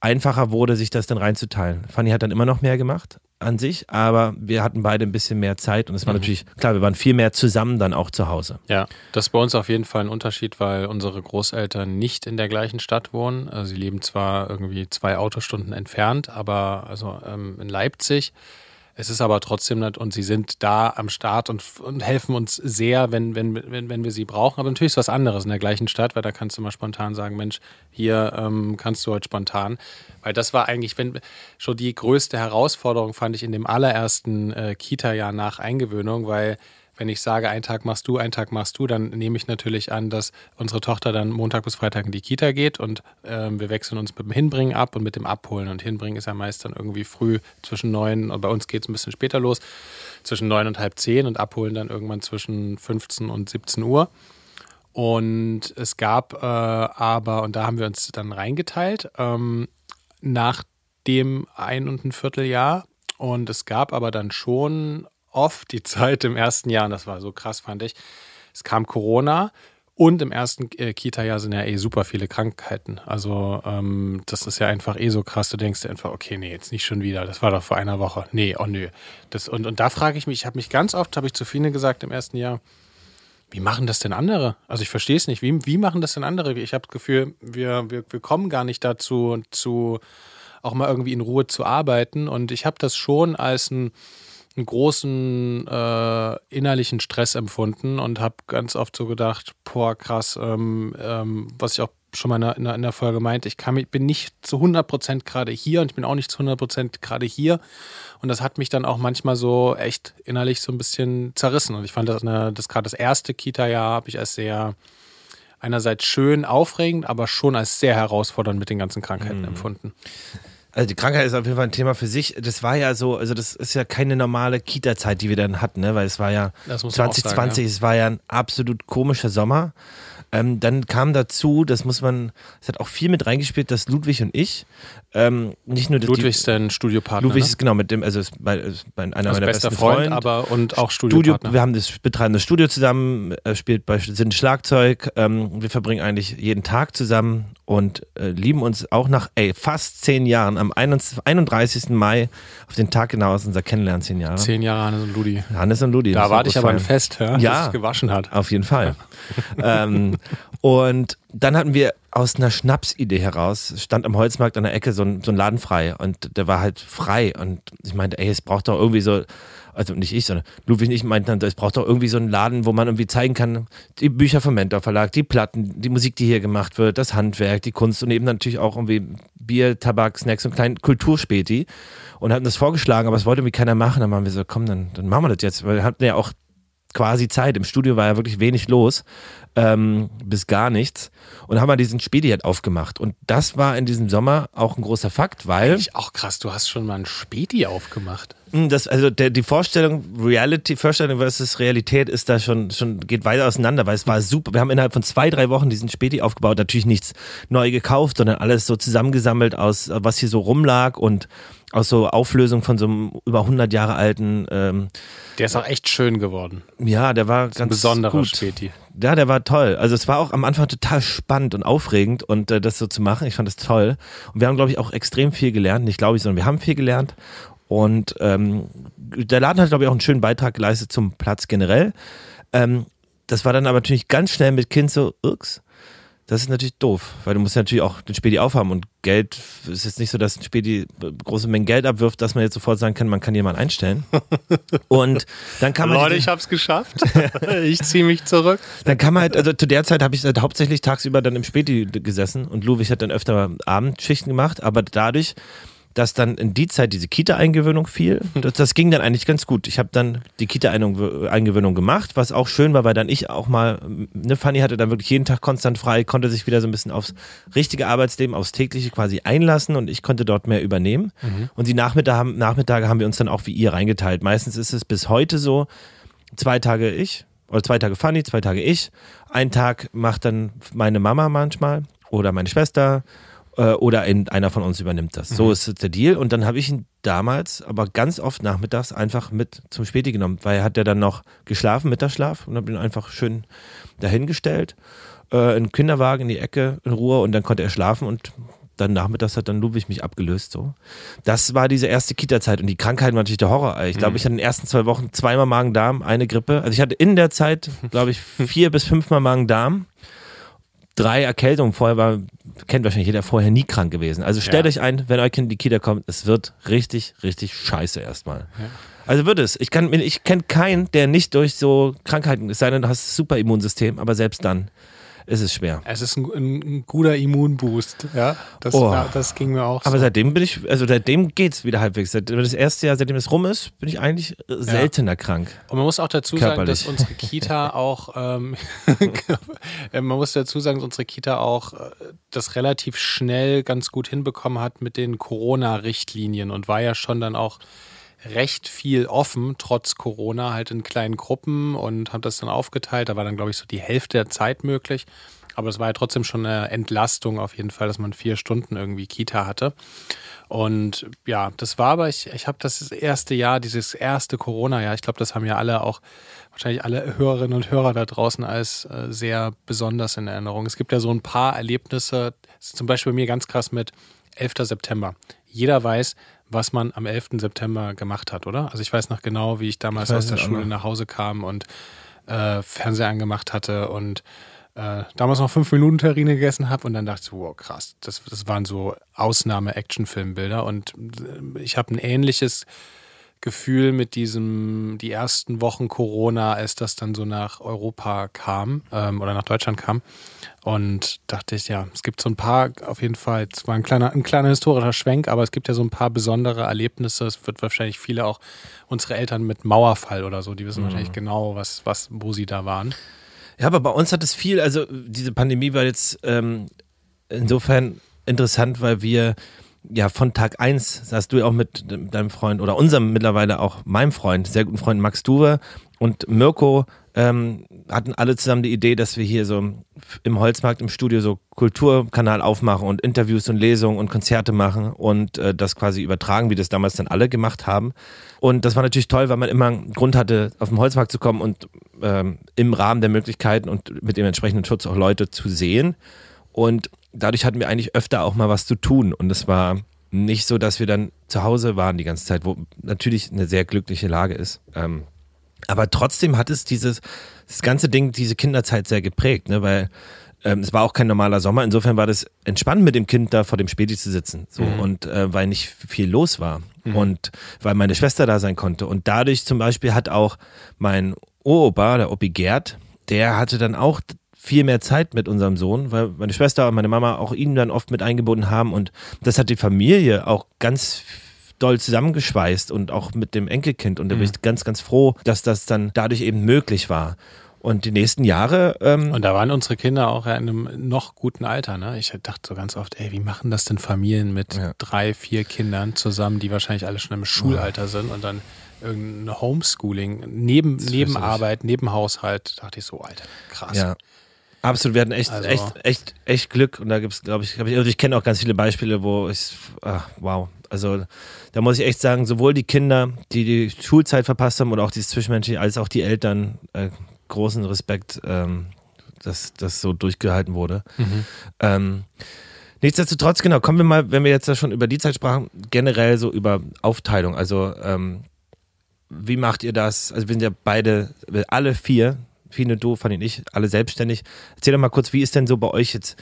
einfacher wurde, sich das dann reinzuteilen. Fanny hat dann immer noch mehr gemacht an sich, aber wir hatten beide ein bisschen mehr Zeit und es war mhm. natürlich, klar, wir waren viel mehr zusammen dann auch zu Hause. Ja, das ist bei uns auf jeden Fall ein Unterschied, weil unsere Großeltern nicht in der gleichen Stadt wohnen. Also sie leben zwar irgendwie zwei Autostunden entfernt, aber also ähm, in Leipzig. Es ist aber trotzdem nicht, und sie sind da am Start und, und, helfen uns sehr, wenn, wenn, wenn, wenn wir sie brauchen. Aber natürlich ist was anderes in der gleichen Stadt, weil da kannst du mal spontan sagen, Mensch, hier ähm, kannst du heute spontan. Weil das war eigentlich wenn, schon die größte Herausforderung, fand ich in dem allerersten äh, Kita-Jahr nach Eingewöhnung, weil wenn ich sage, einen Tag machst du, einen Tag machst du, dann nehme ich natürlich an, dass unsere Tochter dann Montag bis Freitag in die Kita geht und ähm, wir wechseln uns mit dem Hinbringen ab und mit dem Abholen. Und Hinbringen ist ja meist dann irgendwie früh zwischen neun, und bei uns geht es ein bisschen später los, zwischen neun und halb zehn und abholen dann irgendwann zwischen 15 und 17 Uhr. Und es gab äh, aber, und da haben wir uns dann reingeteilt, ähm, nach dem ein und ein Vierteljahr. Und es gab aber dann schon oft die Zeit im ersten Jahr, und das war so krass, fand ich. Es kam Corona Und im ersten äh, Kita-Jahr sind ja eh super viele Krankheiten. Also ähm, das ist ja einfach eh so krass. Du denkst dir einfach, okay, nee, jetzt nicht schon wieder. Das war doch vor einer Woche. Nee, oh nö. Das, und, und da frage ich mich, ich habe mich ganz oft, habe ich zu vielen gesagt im ersten Jahr, wie machen das denn andere? Also ich verstehe es nicht. Wie, wie machen das denn andere? Ich habe das Gefühl, wir, wir, wir kommen gar nicht dazu, zu auch mal irgendwie in Ruhe zu arbeiten. Und ich habe das schon als ein einen großen äh, innerlichen Stress empfunden und habe ganz oft so gedacht, boah, krass, ähm, ähm, was ich auch schon mal in der, in der Folge meinte, ich kann, bin nicht zu 100% gerade hier und ich bin auch nicht zu 100% gerade hier. Und das hat mich dann auch manchmal so echt innerlich so ein bisschen zerrissen. Und ich fand das, das gerade das erste Kita-Jahr habe ich als sehr einerseits schön, aufregend, aber schon als sehr herausfordernd mit den ganzen Krankheiten mhm. empfunden. Also die Krankheit ist auf jeden Fall ein Thema für sich. Das war ja so, also das ist ja keine normale Kita-Zeit, die wir dann hatten, ne? weil es war ja 2020, sagen, ja. es war ja ein absolut komischer Sommer. Ähm, dann kam dazu, das muss man, es hat auch viel mit reingespielt, dass Ludwig und ich, ähm, nicht nur Ludwig ist dein Studiopartner. Ludwig ne? ist genau mit dem, also ist bei, ist bei einer also meiner bester besten Freund, Freund, aber und auch Studiopartner. Studio, wir haben das betreiben das Studio zusammen, äh, spielt bei sind Schlagzeug. Ähm, wir verbringen eigentlich jeden Tag zusammen und äh, lieben uns auch nach ey, fast zehn Jahren am 31. Mai auf den Tag genau aus unser Kennenlernen zehn Jahre. Zehn Jahre Hannes und Ludi. Hannes und Ludi. Da warte ich aber ein Fest, ja, ja, das es gewaschen hat. Auf jeden Fall. ähm, und dann hatten wir aus einer Schnapsidee heraus, stand am Holzmarkt an der Ecke so ein, so ein Laden frei und der war halt frei und ich meinte, ey, es braucht doch irgendwie so, also nicht ich, sondern Ludwig und ich meinten, es braucht doch irgendwie so einen Laden, wo man irgendwie zeigen kann, die Bücher vom Mentor Verlag, die Platten, die Musik, die hier gemacht wird, das Handwerk, die Kunst und eben natürlich auch irgendwie Bier, Tabak, Snacks und kleinen Kulturspäti und hatten das vorgeschlagen, aber es wollte irgendwie keiner machen, dann waren wir so, komm, dann, dann machen wir das jetzt, weil wir hatten ja auch quasi Zeit. Im Studio war ja wirklich wenig los, ähm, bis gar nichts. Und haben wir diesen Spedi halt aufgemacht. Und das war in diesem Sommer auch ein großer Fakt, weil. Eigentlich auch krass, du hast schon mal ein Spedi aufgemacht. Hm, das, also der, die Vorstellung, Reality, Vorstellung versus Realität ist da schon, schon, geht weiter auseinander, weil es war super. Wir haben innerhalb von zwei, drei Wochen diesen Späti aufgebaut, natürlich nichts neu gekauft, sondern alles so zusammengesammelt aus, was hier so rumlag und aus so Auflösung von so einem über 100 Jahre alten. Ähm, der ist auch echt schön geworden. Ja, der war ganz besonderer gut. Späti. Ja, der war toll. Also es war auch am Anfang total spannend und aufregend und äh, das so zu machen. Ich fand das toll. Und wir haben, glaube ich, auch extrem viel gelernt. Nicht glaube ich, sondern wir haben viel gelernt. Und ähm, der Laden hat, glaube ich, auch einen schönen Beitrag geleistet zum Platz generell. Ähm, das war dann aber natürlich ganz schnell mit Kind so, ups, das ist natürlich doof, weil du musst natürlich auch den Späti aufhaben und Geld ist jetzt nicht so, dass ein Späti große Mengen Geld abwirft, dass man jetzt sofort sagen kann, man kann jemanden einstellen. Und dann kann man. Leute, ich hab's geschafft. ich ziehe mich zurück. Dann kann man halt, also zu der Zeit habe ich halt hauptsächlich tagsüber dann im Späti gesessen und Ludwig hat dann öfter Abendschichten gemacht, aber dadurch dass dann in die Zeit diese Kita-Eingewöhnung fiel. Das, das, ging dann eigentlich ganz gut. Ich habe dann die Kita-Eingewöhnung gemacht, was auch schön war, weil dann ich auch mal, ne, Fanny hatte dann wirklich jeden Tag konstant frei, konnte sich wieder so ein bisschen aufs richtige Arbeitsleben, aufs tägliche quasi einlassen und ich konnte dort mehr übernehmen. Mhm. Und die Nachmittage haben, Nachmittage haben wir uns dann auch wie ihr reingeteilt. Meistens ist es bis heute so, zwei Tage ich, oder zwei Tage Fanny, zwei Tage ich. Ein Tag macht dann meine Mama manchmal oder meine Schwester äh, oder in, einer von uns übernimmt das. Mhm. So ist der Deal. Und dann habe ich ihn damals, aber ganz oft nachmittags einfach mit zum Späti genommen, weil er hat ja dann noch geschlafen, Mittagsschlaf und habe ihn einfach schön dahingestellt, äh, in den Kinderwagen in die Ecke in Ruhe und dann konnte er schlafen und dann nachmittags hat dann Ludwig mich abgelöst. So. Das war diese erste Kita-Zeit und die Krankheit war natürlich der Horror. Ich glaube, mhm. ich hatte in den ersten zwei Wochen zweimal Magen-Darm, eine Grippe. Also ich hatte in der Zeit, glaube ich, vier bis fünfmal Magen-Darm drei Erkältungen. Vorher war, kennt wahrscheinlich jeder, vorher nie krank gewesen. Also stellt ja. euch ein, wenn euer Kind in die Kita kommt, es wird richtig, richtig scheiße erstmal. Ja. Also wird es. Ich, ich kenne keinen, der nicht durch so Krankheiten, es sei denn, du hast ein super Immunsystem, aber selbst dann ist es schwer. Es ist ein, ein guter Immunboost, ja. Das, oh. ja, das ging mir auch. Aber so. seitdem bin ich, also seitdem geht es wieder halbwegs. Das erste Jahr, seitdem es rum ist, bin ich eigentlich seltener ja. krank. Und man muss auch dazu Körperlich. sagen, dass unsere Kita auch, ähm, man muss dazu sagen, dass unsere Kita auch äh, das relativ schnell ganz gut hinbekommen hat mit den Corona-Richtlinien und war ja schon dann auch recht viel offen, trotz Corona, halt in kleinen Gruppen und haben das dann aufgeteilt. Da war dann, glaube ich, so die Hälfte der Zeit möglich. Aber es war ja trotzdem schon eine Entlastung auf jeden Fall, dass man vier Stunden irgendwie Kita hatte. Und ja, das war aber, ich, ich habe das erste Jahr, dieses erste Corona-Jahr, ich glaube, das haben ja alle auch, wahrscheinlich alle Hörerinnen und Hörer da draußen als äh, sehr besonders in Erinnerung. Es gibt ja so ein paar Erlebnisse, zum Beispiel bei mir ganz krass mit 11. September. Jeder weiß, was man am 11. September gemacht hat, oder? Also ich weiß noch genau, wie ich damals ich aus der Schule nach Hause kam und äh, Fernseher angemacht hatte und äh, damals noch fünf Minuten Terrine gegessen habe und dann dachte ich, wow, krass, das, das waren so Ausnahme-Actionfilmbilder und äh, ich habe ein ähnliches Gefühl mit diesem, die ersten Wochen Corona, als das dann so nach Europa kam ähm, oder nach Deutschland kam. Und dachte ich, ja, es gibt so ein paar, auf jeden Fall, es war ein kleiner, ein kleiner historischer Schwenk, aber es gibt ja so ein paar besondere Erlebnisse. Es wird wahrscheinlich viele auch unsere Eltern mit Mauerfall oder so, die wissen mhm. wahrscheinlich genau, was, was, wo sie da waren. Ja, aber bei uns hat es viel, also diese Pandemie war jetzt ähm, insofern interessant, weil wir ja von Tag 1 saßt du auch mit deinem Freund oder unserem mittlerweile auch meinem Freund, sehr guten Freund Max Duwe und Mirko ähm, hatten alle zusammen die Idee, dass wir hier so im Holzmarkt im Studio so Kulturkanal aufmachen und Interviews und Lesungen und Konzerte machen und äh, das quasi übertragen, wie das damals dann alle gemacht haben. Und das war natürlich toll, weil man immer einen Grund hatte, auf den Holzmarkt zu kommen und ähm, im Rahmen der Möglichkeiten und mit dem entsprechenden Schutz auch Leute zu sehen. Und dadurch hatten wir eigentlich öfter auch mal was zu tun. Und es war nicht so, dass wir dann zu Hause waren die ganze Zeit, wo natürlich eine sehr glückliche Lage ist. Ähm, aber trotzdem hat es dieses, das ganze Ding, diese Kinderzeit sehr geprägt, ne? weil ähm, es war auch kein normaler Sommer. Insofern war das entspannend mit dem Kind da vor dem Späti zu sitzen. So. Mhm. Und äh, weil nicht viel los war. Mhm. Und weil meine Schwester da sein konnte. Und dadurch zum Beispiel hat auch mein Opa, der Opi Gerd, der hatte dann auch viel mehr Zeit mit unserem Sohn, weil meine Schwester und meine Mama auch ihn dann oft mit eingebunden haben und das hat die Familie auch ganz doll zusammengeschweißt und auch mit dem Enkelkind und da bin ich mhm. ganz, ganz froh, dass das dann dadurch eben möglich war. Und die nächsten Jahre. Ähm und da waren unsere Kinder auch in einem noch guten Alter. Ne? Ich dachte so ganz oft, ey, wie machen das denn Familien mit ja. drei, vier Kindern zusammen, die wahrscheinlich alle schon im Schulalter sind und dann irgendein Homeschooling, neben, neben Arbeit, neben Haushalt. Da dachte ich so, Alter, krass. Ja. Absolut, wir hatten echt, also. echt, echt, echt Glück. Und da gibt es, glaube ich, glaub ich, also ich kenne auch ganz viele Beispiele, wo ich, ach, wow. Also da muss ich echt sagen, sowohl die Kinder, die die Schulzeit verpasst haben oder auch dieses Zwischenmenschliche, als auch die Eltern, äh, großen Respekt, ähm, dass das so durchgehalten wurde. Mhm. Ähm, nichtsdestotrotz, genau, kommen wir mal, wenn wir jetzt da schon über die Zeit sprachen, generell so über Aufteilung. Also ähm, wie macht ihr das? Also wir sind ja beide, alle vier Fine, du, Fanny und ich, alle selbstständig. Erzähl doch mal kurz, wie ist denn so bei euch jetzt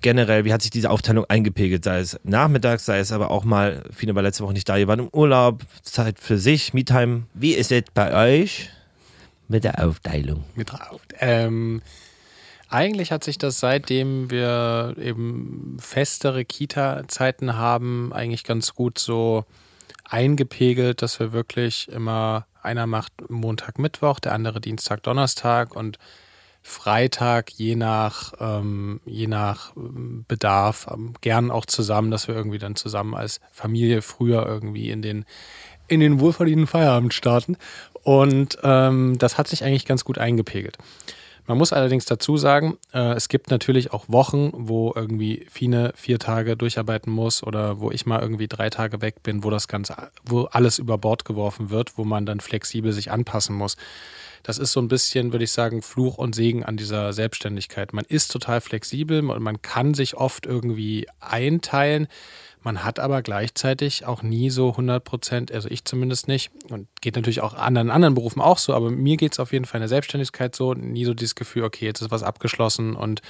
generell, wie hat sich diese Aufteilung eingepegelt? Sei es nachmittags, sei es aber auch mal, Fine war letzte Woche nicht da, ihr wart im Urlaub, Zeit für sich, Me-Time. Wie ist es bei euch mit der Aufteilung? Mit der Aufteilung. Ähm, eigentlich hat sich das seitdem wir eben festere Kita-Zeiten haben, eigentlich ganz gut so eingepegelt, dass wir wirklich immer einer macht Montag, Mittwoch, der andere Dienstag, Donnerstag und Freitag je nach, ähm, je nach ähm, Bedarf, ähm, gern auch zusammen, dass wir irgendwie dann zusammen als Familie früher irgendwie in den, in den wohlverdienten Feierabend starten. Und ähm, das hat sich eigentlich ganz gut eingepegelt. Man muss allerdings dazu sagen, äh, es gibt natürlich auch Wochen, wo irgendwie Fine vier Tage durcharbeiten muss oder wo ich mal irgendwie drei Tage weg bin, wo das Ganze, wo alles über Bord geworfen wird, wo man dann flexibel sich anpassen muss. Das ist so ein bisschen, würde ich sagen, Fluch und Segen an dieser Selbstständigkeit. Man ist total flexibel und man kann sich oft irgendwie einteilen. Man hat aber gleichzeitig auch nie so 100 Prozent, also ich zumindest nicht, und geht natürlich auch anderen anderen Berufen auch so, aber mir geht es auf jeden Fall in der Selbstständigkeit so, nie so dieses Gefühl, okay, jetzt ist was abgeschlossen und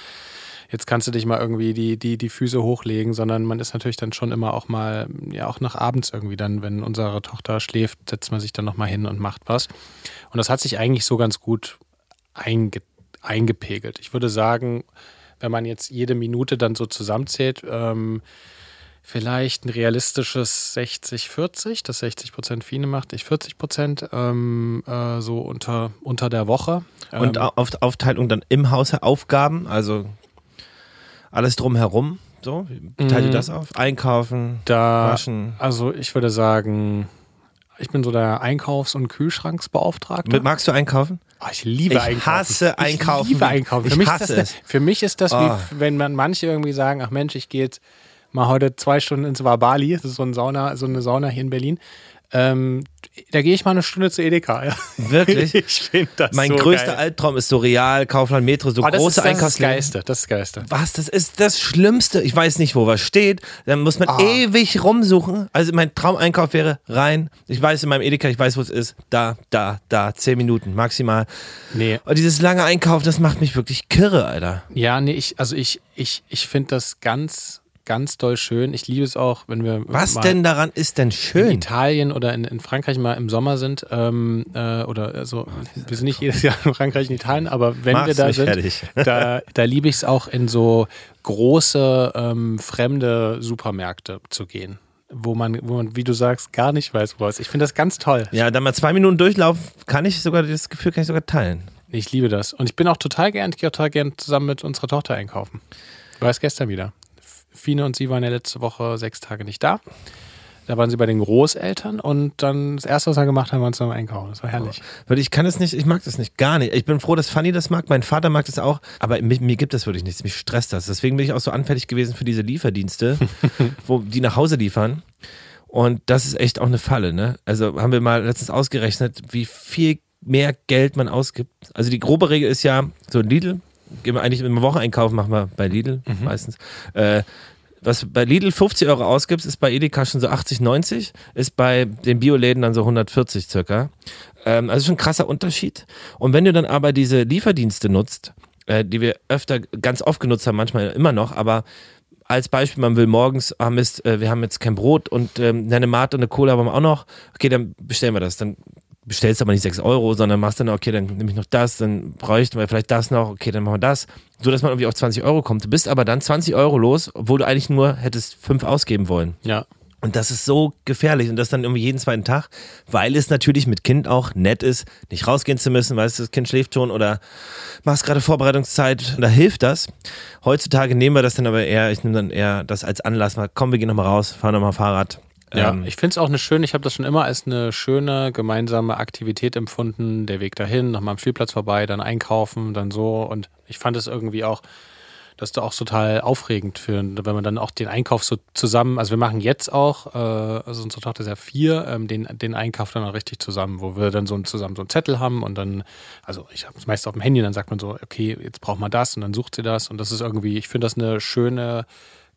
jetzt kannst du dich mal irgendwie die, die, die Füße hochlegen, sondern man ist natürlich dann schon immer auch mal, ja, auch nach abends irgendwie dann, wenn unsere Tochter schläft, setzt man sich dann nochmal hin und macht was. Und das hat sich eigentlich so ganz gut einge, eingepegelt. Ich würde sagen, wenn man jetzt jede Minute dann so zusammenzählt, ähm, vielleicht ein realistisches 60-40, dass 60 Prozent Fine macht, ich 40 Prozent ähm, äh, so unter, unter der Woche. Und ähm, auf, Aufteilung dann im Hause Aufgaben, also alles drumherum. So, wie teilt ihr mhm. das auf? Einkaufen, da, waschen? Also ich würde sagen, ich bin so der Einkaufs- und Kühlschranksbeauftragte. Magst du einkaufen? Oh, ich liebe Ich Einkaufen. hasse Einkaufen. Ich liebe Einkaufen. Für Ich mich, hasse ist das, es. für mich ist das Oh. wie, wenn man manche irgendwie sagen, ach Mensch, ich gehe jetzt mal heute zwei Stunden ins Wabali, das ist so, ein Sauna, so eine Sauna hier in Berlin. Ähm, da gehe ich mal eine Stunde zu Edeka. Ja. Wirklich? Ich finde das Mein so größter geil. Albtraum ist so Real, Kaufland, Metro, so Oh, große ist, das ist das Einkaufsläden. Geiste, das ist. Was? Das ist das Schlimmste. Ich weiß nicht, wo was steht. Dann muss man Ah. ewig rumsuchen. Also mein Traumeinkauf wäre rein. Ich weiß in meinem Edeka, ich weiß, wo es ist. Da, da, da. Zehn Minuten maximal. Nee. Und dieses lange Einkaufen, das macht mich wirklich kirre, Alter. Ja, nee, ich, also ich, ich, ich finde das ganz, ganz doll schön. Ich liebe es auch, wenn wir Was denn daran ist denn in schön? Italien oder in, in Frankreich mal im Sommer sind, ähm, äh, oder also, wir sind nicht jedes Jahr in Frankreich und Italien, aber wenn Mach's wir da sind, fertig. da, da liebe ich es auch in so große, ähm, fremde Supermärkte zu gehen. Wo man, wo man, wie du sagst, gar nicht weiß, wo es ist. Ich finde das ganz toll. Ja, dann mal zwei Minuten Durchlauf, kann ich sogar, das Gefühl kann ich sogar teilen. Ich liebe das. Und ich bin auch total gern, ich gehe auch total gern zusammen mit unserer Tochter einkaufen. War es gestern wieder. Fine und sie waren ja letzte Woche sechs Tage nicht da. Da waren sie bei den Großeltern und dann das erste, was wir gemacht haben, war uns zum Einkaufen. Das war herrlich. Weil ich kann es nicht, ich mag das nicht, gar nicht. Ich bin froh, dass Fanny das mag, mein Vater mag das auch, aber mir, mir gibt das wirklich nichts, mich stresst das. Deswegen bin ich auch so anfällig gewesen für diese Lieferdienste, wo die nach Hause liefern. Und das ist echt auch eine Falle, ne? Also haben wir mal letztens ausgerechnet, wie viel mehr Geld man ausgibt. Also die grobe Regel ist ja, so Lidl, gehen wir eigentlich im Wocheneinkauf, machen wir bei Lidl meistens. Äh, was bei Lidl 50 Euro ausgibst, ist bei Edeka schon so 80, 90, ist bei den Bioläden dann so 140 circa. Ähm, also schon ein krasser Unterschied. Und wenn du dann aber diese Lieferdienste nutzt, äh, die wir öfter ganz oft genutzt haben, manchmal immer noch, aber als Beispiel, man will morgens, ah Mist, äh, wir haben jetzt kein Brot und ähm, eine Mate und eine Cola haben wir auch noch. Okay, dann bestellen wir das. Dann bestellst aber nicht 6 Euro, sondern machst dann, okay, dann nehme ich noch das, dann bräuchten wir vielleicht das noch, okay, dann machen wir das. So, dass man irgendwie auf 20 Euro kommt. Du bist aber dann 20 Euro los, obwohl du eigentlich nur hättest 5 ausgeben wollen. Ja. Und das ist so gefährlich und das dann irgendwie jeden zweiten Tag, weil es natürlich mit Kind auch nett ist, nicht rausgehen zu müssen, weißt du, das Kind schläft schon oder machst gerade Vorbereitungszeit. Und da hilft das. Heutzutage nehmen wir das dann aber eher, ich nehme dann eher das als Anlass, mal komm, wir gehen nochmal raus, fahren nochmal Fahrrad. Ja, Ähm, ich finde es auch eine schöne, ich habe das schon immer als eine schöne gemeinsame Aktivität empfunden. Der Weg dahin, nochmal am Spielplatz vorbei, dann einkaufen, dann so. Und ich fand es irgendwie auch, das ist auch total aufregend für, wenn man dann auch den Einkauf so zusammen, also wir machen jetzt auch, äh, also unsere Tochter ist ja vier, ähm, den, den Einkauf dann auch richtig zusammen, wo wir dann so zusammen so einen Zettel haben und dann, also ich habe es meist auf dem Handy, dann sagt man so, okay, jetzt braucht man das und dann sucht sie das und das ist irgendwie, ich finde das eine schöne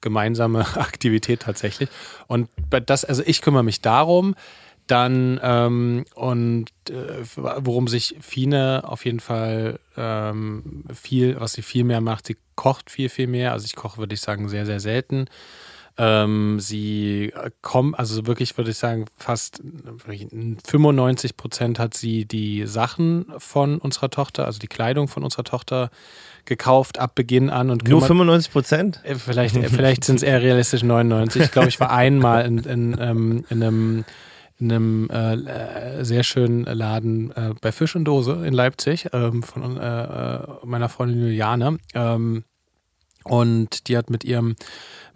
gemeinsame Aktivität tatsächlich. Und das, also ich kümmere mich darum, dann ähm, und äh, worum sich Fine auf jeden Fall ähm, viel, was sie viel mehr macht, sie kocht viel, viel mehr. Also ich koche, würde ich sagen, sehr, sehr selten. Ähm, sie kommt, also wirklich würde ich sagen, fast 95 Prozent hat sie die Sachen von unserer Tochter, also die Kleidung von unserer Tochter gekauft ab Beginn an und nur kümmert- 95 Prozent? äh, Vielleicht, äh, vielleicht sind es eher realistisch 99. Ich glaube, ich war einmal in, in, ähm, in einem, in einem äh, äh, sehr schönen Laden äh, bei Fisch und Dose in Leipzig ähm, von äh, äh, meiner Freundin Juliane. Ähm, und die hat mit ihrem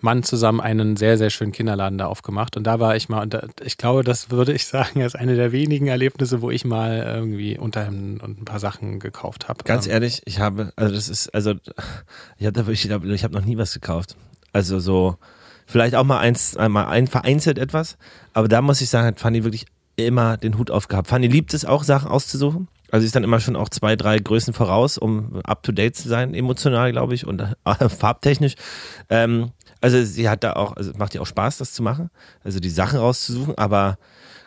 Mann zusammen einen sehr, sehr schönen Kinderladen da aufgemacht. Und da war ich mal, und da, ich glaube, das würde ich sagen, ist eine der wenigen Erlebnisse, wo ich mal irgendwie Unterhemden und ein paar Sachen gekauft habe. Ganz Ähm, ehrlich, ich habe, also das ist, also ich habe da wirklich, ich glaube, ich habe noch nie was gekauft. Also so, vielleicht auch mal eins, einmal ein, vereinzelt etwas, aber da muss ich sagen, hat Fanny wirklich immer den Hut aufgehabt. Fanny liebt es auch, Sachen auszusuchen. Also ist dann immer schon auch zwei, drei Größen voraus, um up to date zu sein, emotional, glaube ich, und äh, farbtechnisch. Ähm, also sie hat da auch, also macht ihr auch Spaß, das zu machen, also die Sachen rauszusuchen, aber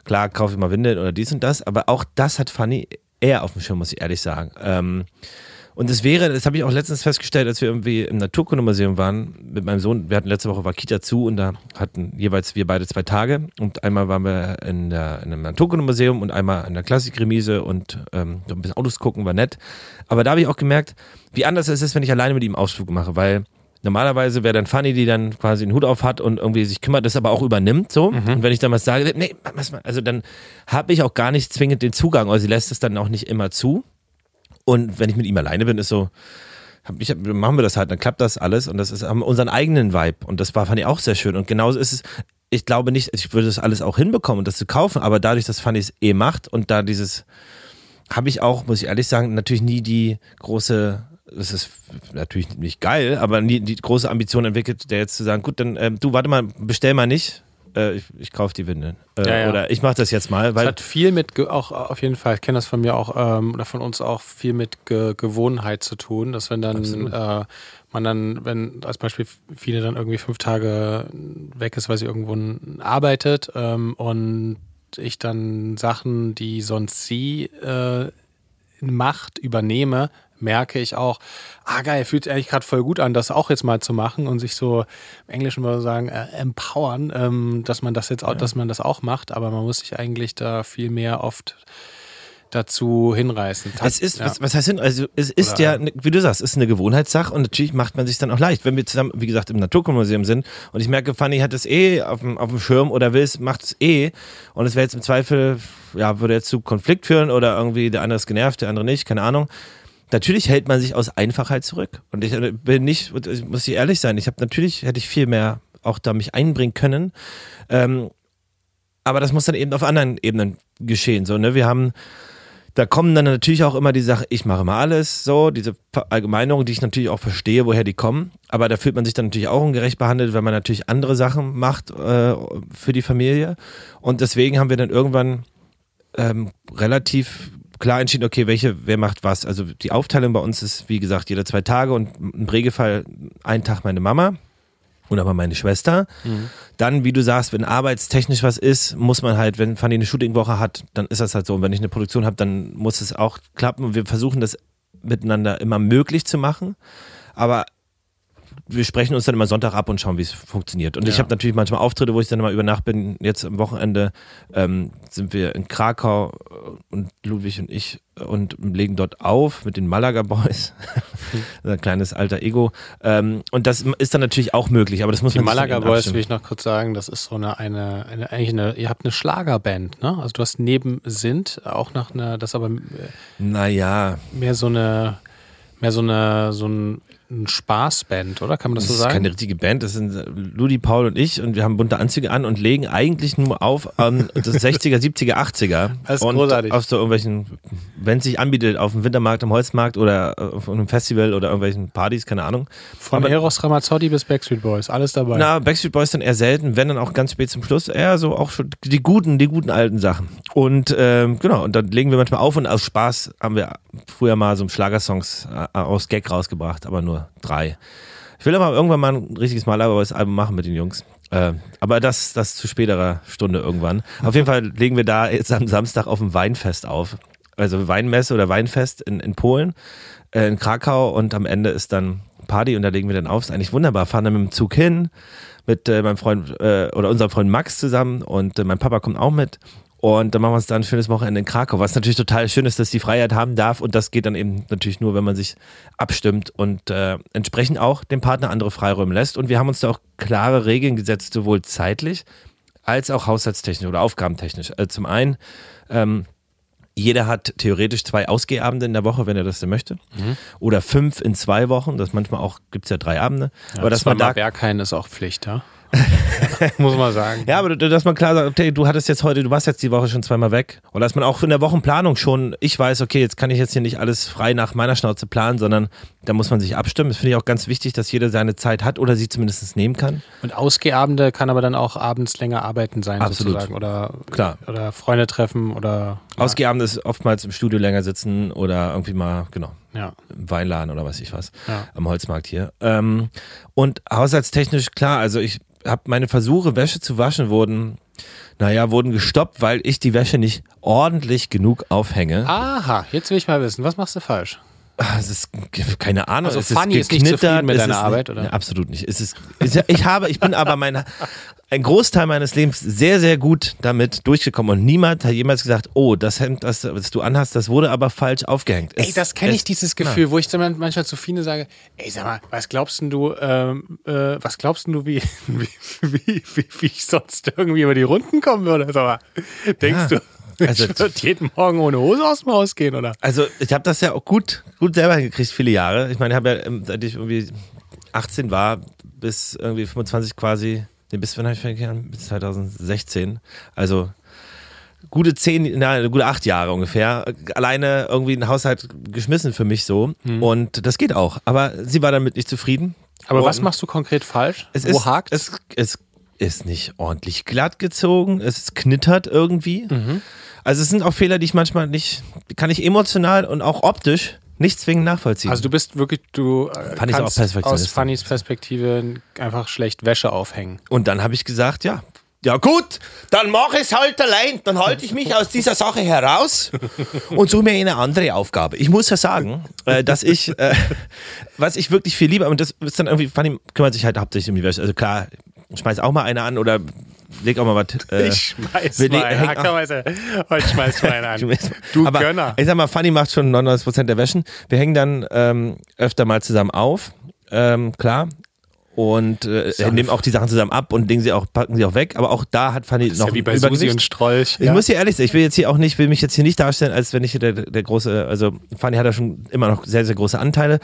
klar, kaufe ich mal Windeln oder dies und das, aber auch das hat Fanny eher auf dem Schirm, muss ich ehrlich sagen. Ähm, und es wäre, das habe ich auch letztens festgestellt, als wir irgendwie im Naturkundemuseum waren mit meinem Sohn. Wir hatten letzte Woche war Kita zu und da hatten jeweils wir beide zwei Tage. Und einmal waren wir in, der, in einem Naturkundemuseum und einmal in der Klassikremise und ähm, ein bisschen Autos gucken, war nett. Aber da habe ich auch gemerkt, wie anders es ist, wenn ich alleine mit ihm Ausflug mache, weil normalerweise wäre dann Fanny, die dann quasi den Hut auf hat und irgendwie sich kümmert, das aber auch übernimmt so. Und wenn ich dann was sage, nee, also dann habe ich auch gar nicht zwingend den Zugang, oder sie lässt es dann auch nicht immer zu. Und wenn ich mit ihm alleine bin, ist so, ich, machen wir das halt, dann klappt das alles und das ist haben unseren eigenen Vibe und das war fand ich auch sehr schön und genauso ist es. Ich glaube nicht, ich würde das alles auch hinbekommen, das zu kaufen, aber dadurch, dass Fanny es eh macht und da dieses habe ich auch, muss ich ehrlich sagen, natürlich nie die große das ist natürlich nicht geil, aber nie die große Ambition entwickelt, der jetzt zu sagen, gut, dann ähm, du warte mal, bestell mal nicht, äh, ich, ich kaufe die Windeln. Äh, ja, ja. Oder ich mache das jetzt mal. Weil es hat viel mit, auch auf jeden Fall, ich kenne das von mir auch, ähm, oder von uns auch, viel mit Ge Gewohnheit zu tun, dass wenn dann äh, man dann, wenn als Beispiel viele dann irgendwie fünf Tage weg ist, weil sie irgendwo arbeitet ähm, und ich dann Sachen, die sonst sie äh, macht, übernehme, merke ich auch, ah geil, fühlt sich eigentlich gerade voll gut an, das auch jetzt mal zu machen und sich so im Englischen würde sagen, äh, empowern, ähm, dass man das jetzt auch, ja. dass man das auch macht, aber man muss sich eigentlich da viel mehr oft dazu hinreißen. Es ist, ja. was, was, heißt hin? Also es ist Oder, ja, ne, wie du sagst, es ist eine Gewohnheitssache und natürlich macht man sich dann auch leicht. Wenn wir zusammen, wie gesagt, im Naturkundemuseum sind und ich merke, Fanny hat es eh auf dem, auf dem Schirm oder will es, macht es eh und es wäre jetzt im Zweifel, ja, würde jetzt zu Konflikt führen oder irgendwie der andere ist genervt, der andere nicht, keine Ahnung natürlich hält man sich aus Einfachheit zurück. Und ich bin nicht, muss ich ehrlich sein, ich habe natürlich, hätte ich viel mehr auch da mich einbringen können. Ähm, aber das muss dann eben auf anderen Ebenen geschehen. So, ne? Wir haben, da kommen dann natürlich auch immer die Sache, ich mache mal alles, so, diese Allgemeinerung, die ich natürlich auch verstehe, woher die kommen. Aber da fühlt man sich dann natürlich auch ungerecht behandelt, wenn man natürlich andere Sachen macht äh, für die Familie. Und deswegen haben wir dann irgendwann ähm, relativ klar entschieden, okay, welche, wer macht was. Also die Aufteilung bei uns ist, wie gesagt, jeder zwei Tage und im Regelfall ein Tag meine Mama und aber meine Schwester. Mhm. Dann, wie du sagst, wenn arbeitstechnisch was ist, muss man halt, wenn Fanny eine Shootingwoche hat, dann ist das halt so. Und wenn ich eine Produktion habe, dann muss es auch klappen. Und wir versuchen das miteinander immer möglich zu machen. Aber wir sprechen uns dann immer Sonntag ab und schauen, wie es funktioniert. Und ja. ich habe natürlich manchmal Auftritte, wo ich dann immer über Nacht bin. Jetzt am Wochenende ähm, sind wir in Krakau äh, und Ludwig und ich und legen dort auf mit den Malaga Boys. ein kleines alter Ego. Ähm, und das ist dann natürlich auch möglich, aber das muss die man Die Malaga Boys will ich noch kurz sagen, das ist so eine, eine, eine, eigentlich eine, ihr habt eine Schlagerband, ne? Also du hast neben Sind auch nach einer, das aber äh, naja. mehr so eine mehr so eine so ein eine Spaßband, oder? Kann man das, das so sagen? Das ist keine richtige Band, das sind Ludi, Paul und ich und wir haben bunte Anzüge an und legen eigentlich nur auf ähm, das 60er, 70er, 80er. Das ist und großartig. Auf so irgendwelchen, wenn es sich anbietet, auf dem Wintermarkt, am Holzmarkt oder auf einem Festival oder irgendwelchen Partys, keine Ahnung. Von Aber, Eros Ramazzotti bis Backstreet Boys, alles dabei. Na, Backstreet Boys dann eher selten, wenn dann auch ganz spät zum Schluss, eher so auch schon die guten, die guten alten Sachen. Und ähm, genau, und dann legen wir manchmal auf und aus Spaß haben wir früher mal so Schlagersongs äh, aus Gag rausgebracht, aber nur drei. Ich will aber irgendwann mal ein richtiges Malerbeis-Album machen mit den Jungs. Äh, aber das, das zu späterer Stunde irgendwann. Auf jeden Fall legen wir da jetzt am Samstag auf dem Weinfest auf. Also Weinmesse oder Weinfest in, in Polen, äh, in Krakau und am Ende ist dann Party und da legen wir dann auf. Ist eigentlich wunderbar. Fahren dann mit dem Zug hin mit äh, meinem Freund äh, oder unserem Freund Max zusammen und äh, mein Papa kommt auch mit und dann machen wir uns dann ein schönes Wochenende in Krakau, was natürlich total schön ist, dass die Freiheit haben darf. Und das geht dann eben natürlich nur, wenn man sich abstimmt und äh, entsprechend auch dem Partner andere Freiräume lässt. Und wir haben uns da auch klare Regeln gesetzt, sowohl zeitlich als auch haushaltstechnisch oder aufgabentechnisch. Also zum einen, ähm, jeder hat theoretisch zwei Ausgehabende in der Woche, wenn er das denn möchte. Mhm. Oder fünf in zwei Wochen. Das manchmal auch, gibt es ja drei Abende. Ja, aber das war da Berghain ist auch Pflicht, ja. Muss man sagen. Ja, aber dass man klar sagt, okay, du hattest jetzt heute, du warst jetzt die Woche schon zweimal weg. Oder dass man auch in der Wochenplanung schon, ich weiß, okay, jetzt kann ich jetzt hier nicht alles frei nach meiner Schnauze planen, sondern da muss man sich abstimmen. Das finde ich auch ganz wichtig, dass jeder seine Zeit hat oder sie zumindest nehmen kann. Und Ausgehabende kann aber dann auch abends länger arbeiten sein, Absolut. sozusagen. Oder, Klar. oder Freunde treffen oder. Ja. Ausgehabende ist oftmals im Studio länger sitzen oder irgendwie mal, genau. Ja. Im Weinladen oder was ich was. Ja. Am Holzmarkt hier. Ähm, und haushaltstechnisch, klar, also ich habe meine Versuche, Wäsche zu waschen, wurden, naja, wurden gestoppt, weil ich die Wäsche nicht ordentlich genug aufhänge. Aha, jetzt will ich mal wissen, was machst du falsch? Ah, es ist keine Ahnung. Also es Fanny ist, ist nicht zufrieden mit deiner Arbeit, oder? Nee, absolut nicht. Es ist, ich habe, ich bin aber mein, ein Großteil meines Lebens sehr, sehr gut damit durchgekommen und niemand hat jemals gesagt, oh, das Hemd, das, was du anhast, das wurde aber falsch aufgehängt. Es, ey, das kenne ich, dieses Gefühl, na. wo ich manchmal zu Fine sage, ey, sag mal, was glaubst denn du, ähm, äh, was glaubst denn du, wie, wie, wie, wie, wie ich sonst irgendwie über die Runden kommen würde? Sag mal, denkst ja. du? Also, ich würde jeden Morgen ohne Hose aus dem Haus gehen, oder? Also, ich habe das ja auch gut, gut selber hingekriegt, viele Jahre. Ich meine, ich habe ja, ähm, seit ich irgendwie 18 war, bis irgendwie 25 quasi, nee, bis wann habe ich Bis 2016. Also, gute zehn, na, gute acht Jahre ungefähr, alleine irgendwie einen Haushalt geschmissen für mich so. Mhm. Und das geht auch. Aber sie war damit nicht zufrieden. Aber Und was machst du konkret falsch? es Wo ist, hakt es? Es ist nicht ordentlich glatt gezogen, es knittert irgendwie. Mhm. Also es sind auch Fehler, die ich manchmal nicht, kann ich emotional und auch optisch nicht zwingend nachvollziehen. Also du bist wirklich, du äh, Fanny kannst aus Fannys Perspektive einfach schlecht Wäsche aufhängen. Und dann habe ich gesagt, ja, ja gut, dann mache ich es halt allein. Dann halte ich mich aus dieser Sache heraus und suche mir eine andere Aufgabe. Ich muss ja sagen, äh, dass ich, äh, was ich wirklich viel liebe, und das ist dann irgendwie, Fanny kümmert sich halt hauptsächlich um die Wäsche. Also klar, schmeiß auch mal eine an oder leg auch mal was. Äh, schmeiß wir mal häng- Ah, komm, also, heute schmeiß mal einen an. Du aber Gönner. Ich sag mal, Fanny macht schon 99% der Wäschen. Wir hängen dann ähm, öfter mal zusammen auf, ähm, klar. Und äh, ja nehmen auch die Sachen zusammen ab und legen sie auch, packen sie auch weg. Aber auch da hat Fanny Das ist noch ja wie bei Susi und Strolch. Ich muss hier ehrlich sein, ich will jetzt hier auch nicht, will mich jetzt hier nicht darstellen, als wenn ich hier der, der große, also Fanny hat ja schon immer noch sehr, sehr große Anteile.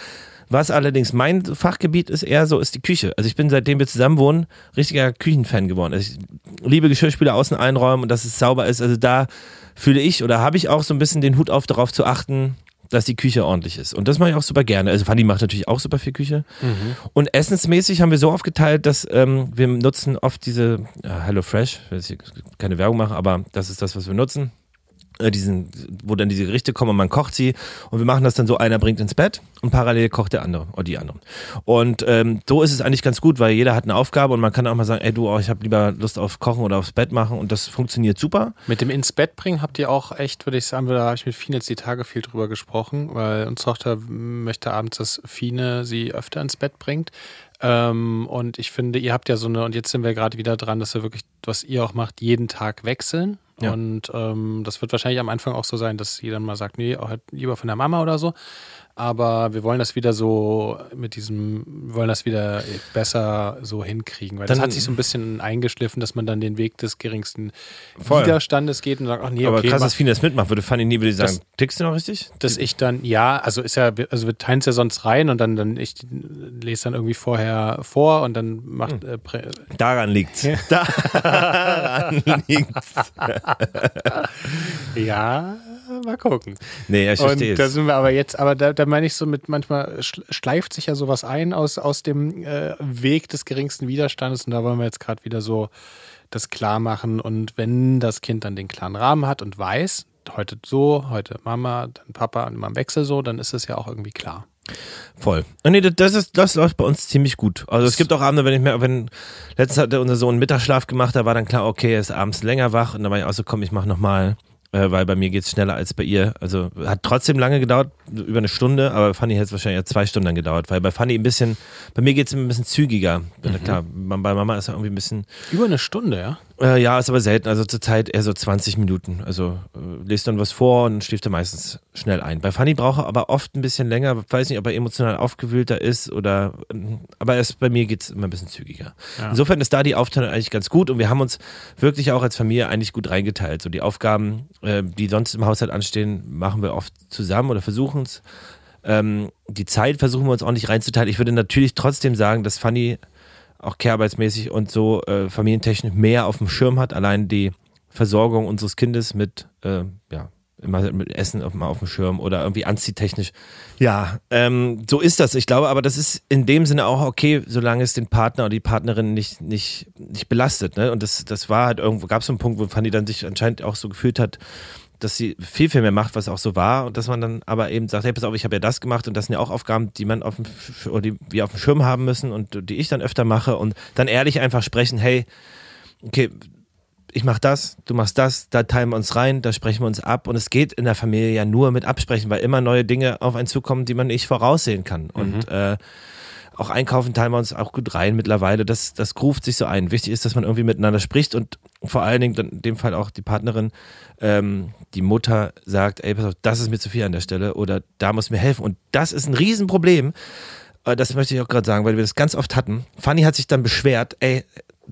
Was allerdings mein Fachgebiet ist eher so, ist die Küche. Also ich bin, seitdem wir zusammen wohnen, richtiger Küchenfan geworden. Also ich liebe Geschirrspüler außen einräumen und dass es sauber ist. Also da fühle ich oder habe ich auch so ein bisschen den Hut auf, darauf zu achten, dass die Küche ordentlich ist. Und das mache ich auch super gerne. Also Fanny macht natürlich auch super viel Küche. Und essensmäßig haben wir so aufgeteilt, dass ähm, wir nutzen oft diese ja, Hello Fresh, ich will jetzt hier keine Werbung machen, aber das ist das, was wir nutzen. Äh, Diesen, wo dann diese Gerichte kommen und man kocht sie und wir machen das dann so, einer bringt ins Bett und parallel kocht der andere oder die anderen. Und ähm, so ist es eigentlich ganz gut, weil jeder hat eine Aufgabe und man kann auch mal sagen, ey du, oh, ich habe lieber Lust auf Kochen oder aufs Bett machen und das funktioniert super. Mit dem ins Bett bringen habt ihr auch echt, würde ich sagen, da habe ich mit Fine jetzt die Tage viel drüber gesprochen, weil unsere Tochter möchte abends, dass Fine sie öfter ins Bett bringt. Ähm, und ich finde, ihr habt ja so eine, und jetzt sind wir gerade wieder dran, dass wir wirklich, was ihr auch macht, jeden Tag wechseln. Ja. Und ähm, das wird wahrscheinlich am Anfang auch so sein, dass sie dann mal sagt, nee, halt lieber von der Mama oder so. Aber wir wollen das wieder so mit diesem, wir wollen das wieder besser so hinkriegen, weil das Dann- hat sich so ein bisschen eingeschliffen, dass man dann den Weg des geringsten Voll. Widerstandes geht und sagt, ach nee, Aber okay, krass, mach- dass Fine das mitmacht, würde Fanny nie würde sagen, Das- tickst du noch richtig? dass ich dann, ja, also ist ja, also wir teilen es ja sonst rein und dann, dann ich lese dann irgendwie vorher vor und dann macht Hm. äh, Daran liegt's. Daran liegt's. ja, mal gucken. Nee, ja, ich verstehe Und da es. sind wir aber jetzt, aber da, da meine ich so mit, manchmal schl- schleift sich ja sowas ein aus, aus dem äh, Weg des geringsten Widerstandes und da wollen wir jetzt gerade wieder so das klar machen und wenn das Kind dann den klaren Rahmen hat und weiß, heute so, heute Mama, dann Papa und immer im Wechsel so, dann ist es ja auch irgendwie klar. Voll. Und nee, das, ist, das läuft bei uns ziemlich gut. Also es gibt auch Abende, wenn ich mir, wenn letztens hatte unser Sohn einen Mittagsschlaf gemacht, da war dann klar, okay, er ist abends länger wach und dann war ich auch so, komm, ich mach nochmal, äh, weil bei mir geht's schneller als bei ihr. Also hat trotzdem lange gedauert, über eine Stunde, aber bei Fanny hätte es wahrscheinlich zwei Stunden gedauert, weil bei Fanny ein bisschen, bei mir geht's ein bisschen zügiger. Ja, Klar, bei Mama ist er irgendwie ein bisschen, Über eine Stunde, ja? Äh, ja, ist aber selten. Also zurzeit eher so 20 Minuten. Also äh, lest dann was vor und schläft er meistens schnell ein. Bei Fanny braucht er aber oft ein bisschen länger. Weiß nicht, ob er emotional aufgewühlter ist oder. ähm, Aber erst bei mir geht es immer ein bisschen zügiger. Ja. Insofern ist da die Aufteilung eigentlich ganz gut und wir haben uns wirklich auch als Familie eigentlich gut reingeteilt. So die Aufgaben, äh, die sonst im Haushalt anstehen, machen wir oft zusammen oder versuchen es. Ähm, die Zeit versuchen wir uns auch nicht reinzuteilen. Ich würde natürlich trotzdem sagen, dass Fanny auch kehrarbeitsmäßig und so äh, familientechnisch mehr auf dem Schirm hat. Allein die Versorgung unseres Kindes mit, äh, ja, immer mit Essen auf, mal auf dem Schirm oder irgendwie anziehtechnisch. Ja, ähm, so ist das. Ich glaube aber, das ist in dem Sinne auch okay, solange es den Partner oder die Partnerin nicht, nicht, nicht belastet. Ne? Und das, das war halt irgendwo, gab es so einen Punkt, wo Fanny dann sich anscheinend auch so gefühlt hat, dass sie viel, viel mehr macht, was auch so war und dass man dann aber eben sagt, hey, pass auf, ich habe ja das gemacht und das sind ja auch Aufgaben, die man auf dem, oder die wir auf dem Schirm haben müssen und die ich dann öfter mache und dann ehrlich einfach sprechen, hey, okay, ich mach das, du machst das, da teilen wir uns rein, da sprechen wir uns ab und es geht in der Familie ja nur mit Absprechen, weil immer neue Dinge auf einen zukommen, die man nicht voraussehen kann und äh, auch einkaufen teilen wir uns auch gut rein mittlerweile. Das, das ruft sich so ein. Wichtig ist, dass man irgendwie miteinander spricht und vor allen Dingen in dem Fall auch die Partnerin, ähm, die Mutter sagt, ey, pass auf, das ist mir zu viel an der Stelle oder da muss mir helfen. Und das ist ein Riesenproblem. Äh, Das möchte ich auch gerade sagen, weil wir das ganz oft hatten. Fanny hat sich dann beschwert, ey,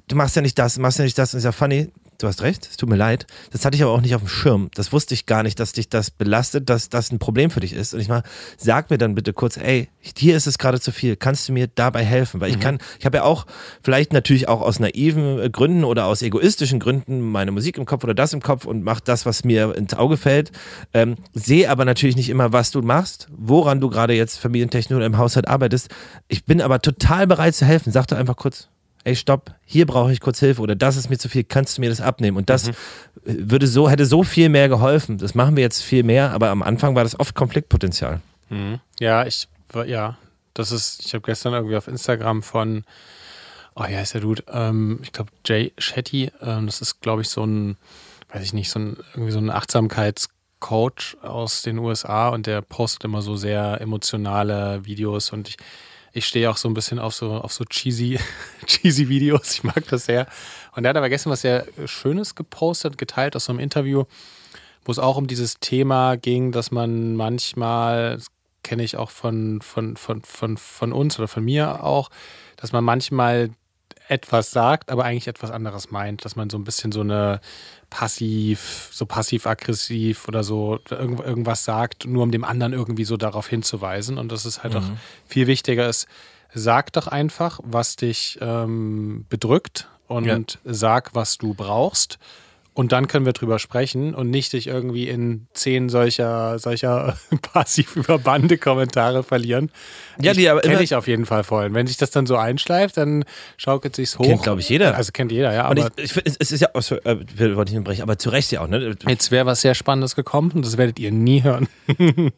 du machst ja nicht das, machst ja nicht das. Und ich sage, Fanny, du hast recht, es tut mir leid. Das hatte ich aber auch nicht auf dem Schirm. Das wusste ich gar nicht, dass dich das belastet, dass das ein Problem für dich ist. Und ich mal, sag mir dann bitte kurz, ey, hier ist es gerade zu viel. Kannst du mir dabei helfen? Weil ich kann, ich habe ja auch vielleicht natürlich auch aus naiven äh, Gründen oder aus egoistischen Gründen meine Musik im Kopf oder das im Kopf und mach das, was mir ins Auge fällt. Ähm, sehe aber natürlich nicht immer, was du machst, woran du gerade jetzt familientechnisch oder im Haushalt arbeitest. Ich bin aber total bereit zu helfen. Sag doch einfach kurz, ey, stopp, hier brauche ich kurz Hilfe oder das ist mir zu viel, kannst du mir das abnehmen? Und das mhm. würde so, hätte so viel mehr geholfen. Das machen wir jetzt viel mehr, aber am Anfang war das oft Konfliktpotenzial. Mhm. Ja, ich, ja, das ist, ich habe gestern irgendwie auf Instagram von, oh ja, ist der Dude, ähm, ich glaube Jay Shetty, ähm, das ist, glaube ich, so ein, weiß ich nicht, so ein, irgendwie so ein Achtsamkeitscoach aus den USA und der postet immer so sehr emotionale Videos und ich, ich stehe auch so ein bisschen auf so, auf so cheesy, cheesy Videos. Ich mag das sehr. Und er hat aber gestern was sehr Schönes gepostet, geteilt aus so einem Interview, wo es auch um dieses Thema ging, dass man manchmal, das kenne ich auch von, von, von, von, von uns oder von mir auch, dass man manchmal etwas sagt, aber eigentlich etwas anderes meint, dass man so ein bisschen so eine passiv, so passiv-aggressiv oder so irgendwas sagt, nur um dem anderen irgendwie so darauf hinzuweisen. Und dass es halt mhm. auch viel wichtiger ist, sag doch einfach, was dich ähm, bedrückt und ja. sag, was du brauchst. Und dann können wir drüber sprechen und nicht dich irgendwie in zehn solcher, solcher passiv überbande Kommentare verlieren. Ja, die aber kenne ich auf jeden Fall voll. wenn sich das dann so einschleift, dann schaukelt sich's hoch. Kennt, glaube ich, jeder. Also kennt jeder, ja. Aber ich, ich, es ist ja, oh, sorry, äh, wollte ich unterbrechen, aber zu Recht ja auch, ne? Jetzt wäre was sehr Spannendes gekommen und das werdet ihr nie hören.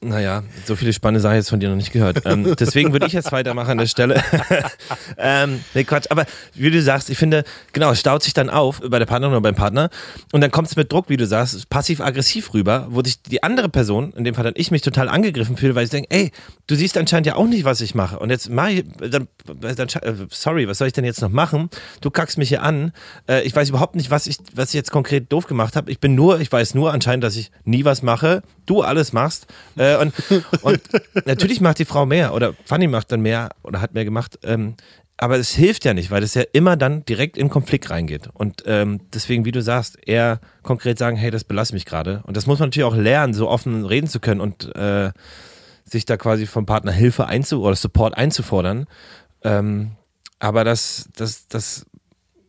naja, so viele spannende Sachen jetzt von dir noch nicht gehört. Ähm, deswegen würde ich jetzt weitermachen an der Stelle. ähm, nee, Quatsch. Aber wie du sagst, ich finde, genau, es staut sich dann auf bei der Partnerin oder beim Partner und dann kommt es mit Druck, wie du sagst, passiv-aggressiv rüber, wo sich die andere Person, in dem Fall dann ich, mich total angegriffen fühle, weil ich denke, ey, du siehst anscheinend ja auch nicht, was ich mache. Und jetzt mach ich, dann, dann, äh, sorry, was soll ich denn jetzt noch machen? Du kackst mich hier an. Äh, ich weiß überhaupt nicht, was ich, was ich jetzt konkret doof gemacht habe. Ich bin nur, ich weiß nur anscheinend, dass ich nie was mache, du alles machst. Äh, und, und natürlich macht die Frau mehr oder Fanny macht dann mehr oder hat mehr gemacht. Aber es hilft ja nicht, weil es ja immer dann direkt in Konflikt reingeht. Und ähm, deswegen, wie du sagst, eher konkret sagen, hey, das belasst mich gerade. Und das muss man natürlich auch lernen, so offen reden zu können und äh, sich da quasi vom Partner Hilfe einzu oder Support einzufordern. Ähm, aber das, das, das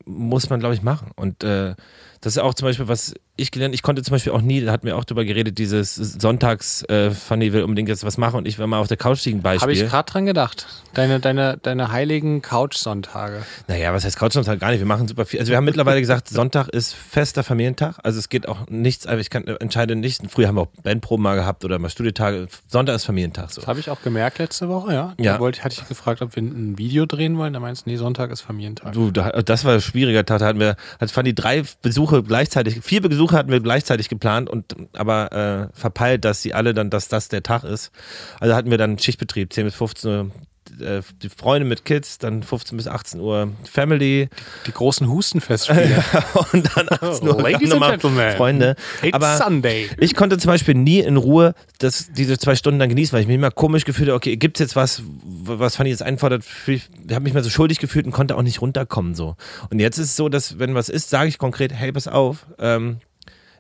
muss man, glaube ich, machen. Und äh, das ist auch zum Beispiel, was ich gelernt, ich konnte zum Beispiel auch nie, da hatten wir auch drüber geredet, dieses Sonntags, äh, Fanny will unbedingt jetzt was machen und ich will mal auf der Couch liegen Beispiel. Habe ich gerade dran gedacht. Deine, deine, deine heiligen Couch-Sonntage. Naja, was heißt Couch-Sonntag? Gar nicht. Wir machen super viel. Also wir haben mittlerweile gesagt, Sonntag ist fester Familientag. Also es geht auch nichts, also ich kann, entscheide nicht. Früher haben wir auch Bandproben mal gehabt oder mal Studietage. Sonntag ist Familientag. So. Das habe ich auch gemerkt letzte Woche, ja. Da ja. wollte, hatte ich gefragt, ob wir ein Video drehen wollen. Da meinst du, nee, Sonntag ist Familientag. Du, das war ein schwieriger Tag. Da hatten wir, hat Fanny drei Besuche gleichzeitig, vier Besuche hatten wir gleichzeitig geplant und aber äh, verpeilt, dass sie alle dann, dass das der Tag ist. Also hatten wir dann Schichtbetrieb, 10 bis 15 Uhr äh, die Freunde mit Kids, dann 15 bis 18 Uhr Family. Die großen Hustenfestspiele. und dann 18 Uhr Ladies and Gentlemen. Freunde. It's Aber Sunday. ich konnte zum Beispiel nie in Ruhe das, diese zwei Stunden dann genießen, weil ich mich immer komisch gefühlt habe, okay, gibt es jetzt was, was Fanny jetzt einfordert? Ich habe mich mal so schuldig gefühlt und konnte auch nicht runterkommen so. Und jetzt ist es so, dass wenn was ist, sage ich konkret, hey, pass auf, ähm,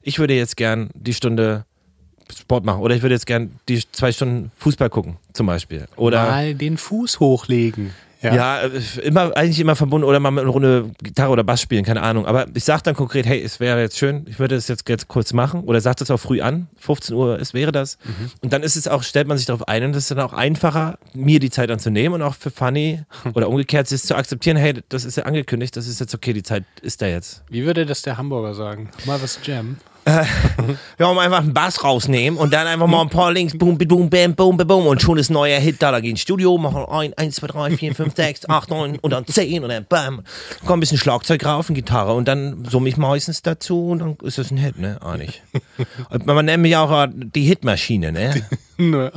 ich würde jetzt gern die Stunde Sport machen oder ich würde jetzt gern die zwei Stunden Fußball gucken, zum Beispiel. Oder mal den Fuß hochlegen. Ja. ja, äh, immer, eigentlich immer verbunden oder mal mit einer Runde Gitarre oder Bass spielen, keine Ahnung. Aber ich sage dann konkret, hey, es wäre jetzt schön, ich würde es jetzt, jetzt kurz machen. Oder sagt das auch früh an, 15 Uhr, es wäre das. Mhm. Und dann ist es auch, stellt man sich darauf ein und es ist dann auch einfacher, mir die Zeit anzunehmen und auch für Fanny oder umgekehrt es zu akzeptieren, hey, das ist ja angekündigt, das ist jetzt okay, die Zeit ist da jetzt. Wie würde das der Hamburger sagen? Mal was Jam. Äh, ja, um einfach einen Bass rausnehmen und dann einfach mal ein paar Links, boom, boom, bam, boom, boom und schon ist ein neuer Hit da. Da gehen ins Studio, machen ein, 1, 2, 3, 4, 5, 6, 8, 9 und dann 10 und dann bam. Kommt ein bisschen Schlagzeug rauf und Gitarre und dann summe ich meistens dazu und dann ist das ein Hit, ne? Eigentlich. Man nennt mich auch äh, die Hitmaschine, ne? Nö.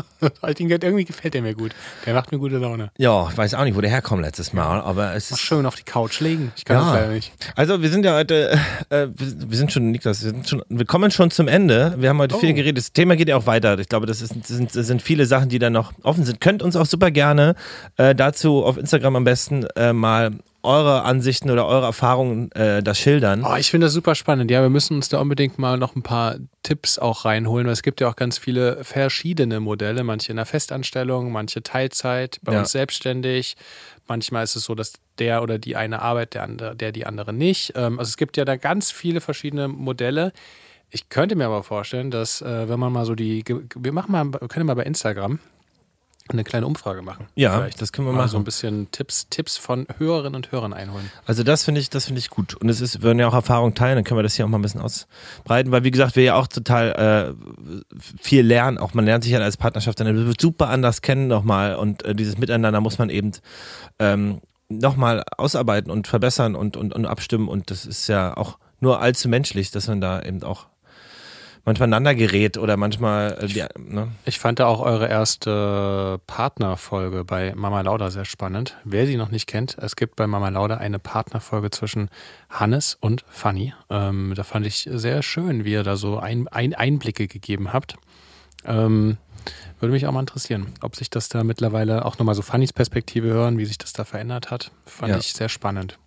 irgendwie gefällt der mir gut. Der macht mir gute Laune. Ja, ich weiß auch nicht, wo der herkommt letztes Mal, aber es ist. Ach, schön auf die Couch legen. Ich kann ja. das leider nicht. Also, wir sind ja heute, äh, wir sind schon, Niklas, wir, sind schon, wir kommen schon zum Ende. Wir haben heute oh. viel geredet. Das Thema geht ja auch weiter. Ich glaube, das, ist, das, sind, das sind viele Sachen, die da noch offen sind. Könnt uns auch super gerne äh, dazu auf Instagram am besten äh, mal eure Ansichten oder eure Erfahrungen äh, das schildern. Oh, ich finde das super spannend. Ja, wir müssen uns da unbedingt mal noch ein paar Tipps auch reinholen, weil es gibt ja auch ganz viele verschiedene Modelle, manche in der Festanstellung, manche Teilzeit, bei Ja. uns selbstständig. Manchmal ist es so, dass der oder die eine arbeitet, der, andere, der die andere nicht. Ähm, also es gibt ja da ganz viele verschiedene Modelle. Ich könnte mir aber vorstellen, dass äh, wenn man mal so die, wir machen mal, wir können mal bei Instagram eine kleine Umfrage machen. Ja, Vielleicht das können wir mal machen. so ein bisschen Tipps, Tipps von Hörerinnen und Hörern einholen. Also das finde ich, das finde ich gut. Und es ist, wir würden ja auch Erfahrungen teilen, dann können wir das hier auch mal ein bisschen ausbreiten, weil wie gesagt, wir ja auch total äh, viel lernen. Auch man lernt sich ja als Partnerschaft dann super anders kennen nochmal und äh, dieses Miteinander muss man eben ähm, nochmal ausarbeiten und verbessern und, und, und abstimmen. Und das ist ja auch nur allzu menschlich, dass man da eben auch manchmal aneinander gerät oder manchmal äh, die, ne? Ich fand da auch eure erste Partnerfolge bei Mama Lauda sehr spannend. Wer sie noch nicht kennt, es gibt bei Mama Lauda eine Partnerfolge zwischen Hannes und Fanny. Ähm, da fand ich sehr schön, wie ihr da so ein, ein Einblicke gegeben habt. Ähm, würde mich auch mal interessieren, ob sich das da mittlerweile auch nochmal so Fannys Perspektive hören, wie sich das da verändert hat. Fand Ja. ich sehr spannend.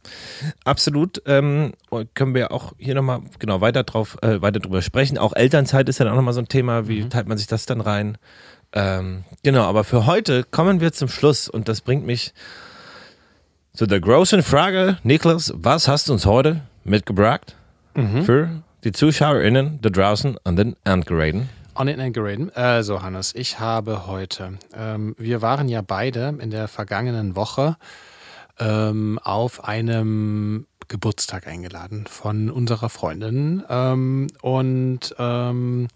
Absolut. Ähm, können wir auch hier nochmal genau weiter drauf, äh, weiter drüber sprechen. Auch Elternzeit ist ja dann auch nochmal so ein Thema. Wie teilt man sich das dann rein? Ähm, genau, aber für heute kommen wir zum Schluss und das bringt mich zu der großen Frage. Niklas, was hast du uns heute mitgebracht für die ZuschauerInnen da draußen an den Endgeräten? On it and Geraden. Also, Hannes, ich habe heute, ähm, wir waren ja beide in der vergangenen Woche ähm, auf einem Geburtstag eingeladen von unserer Freundin. Ähm, und ähm,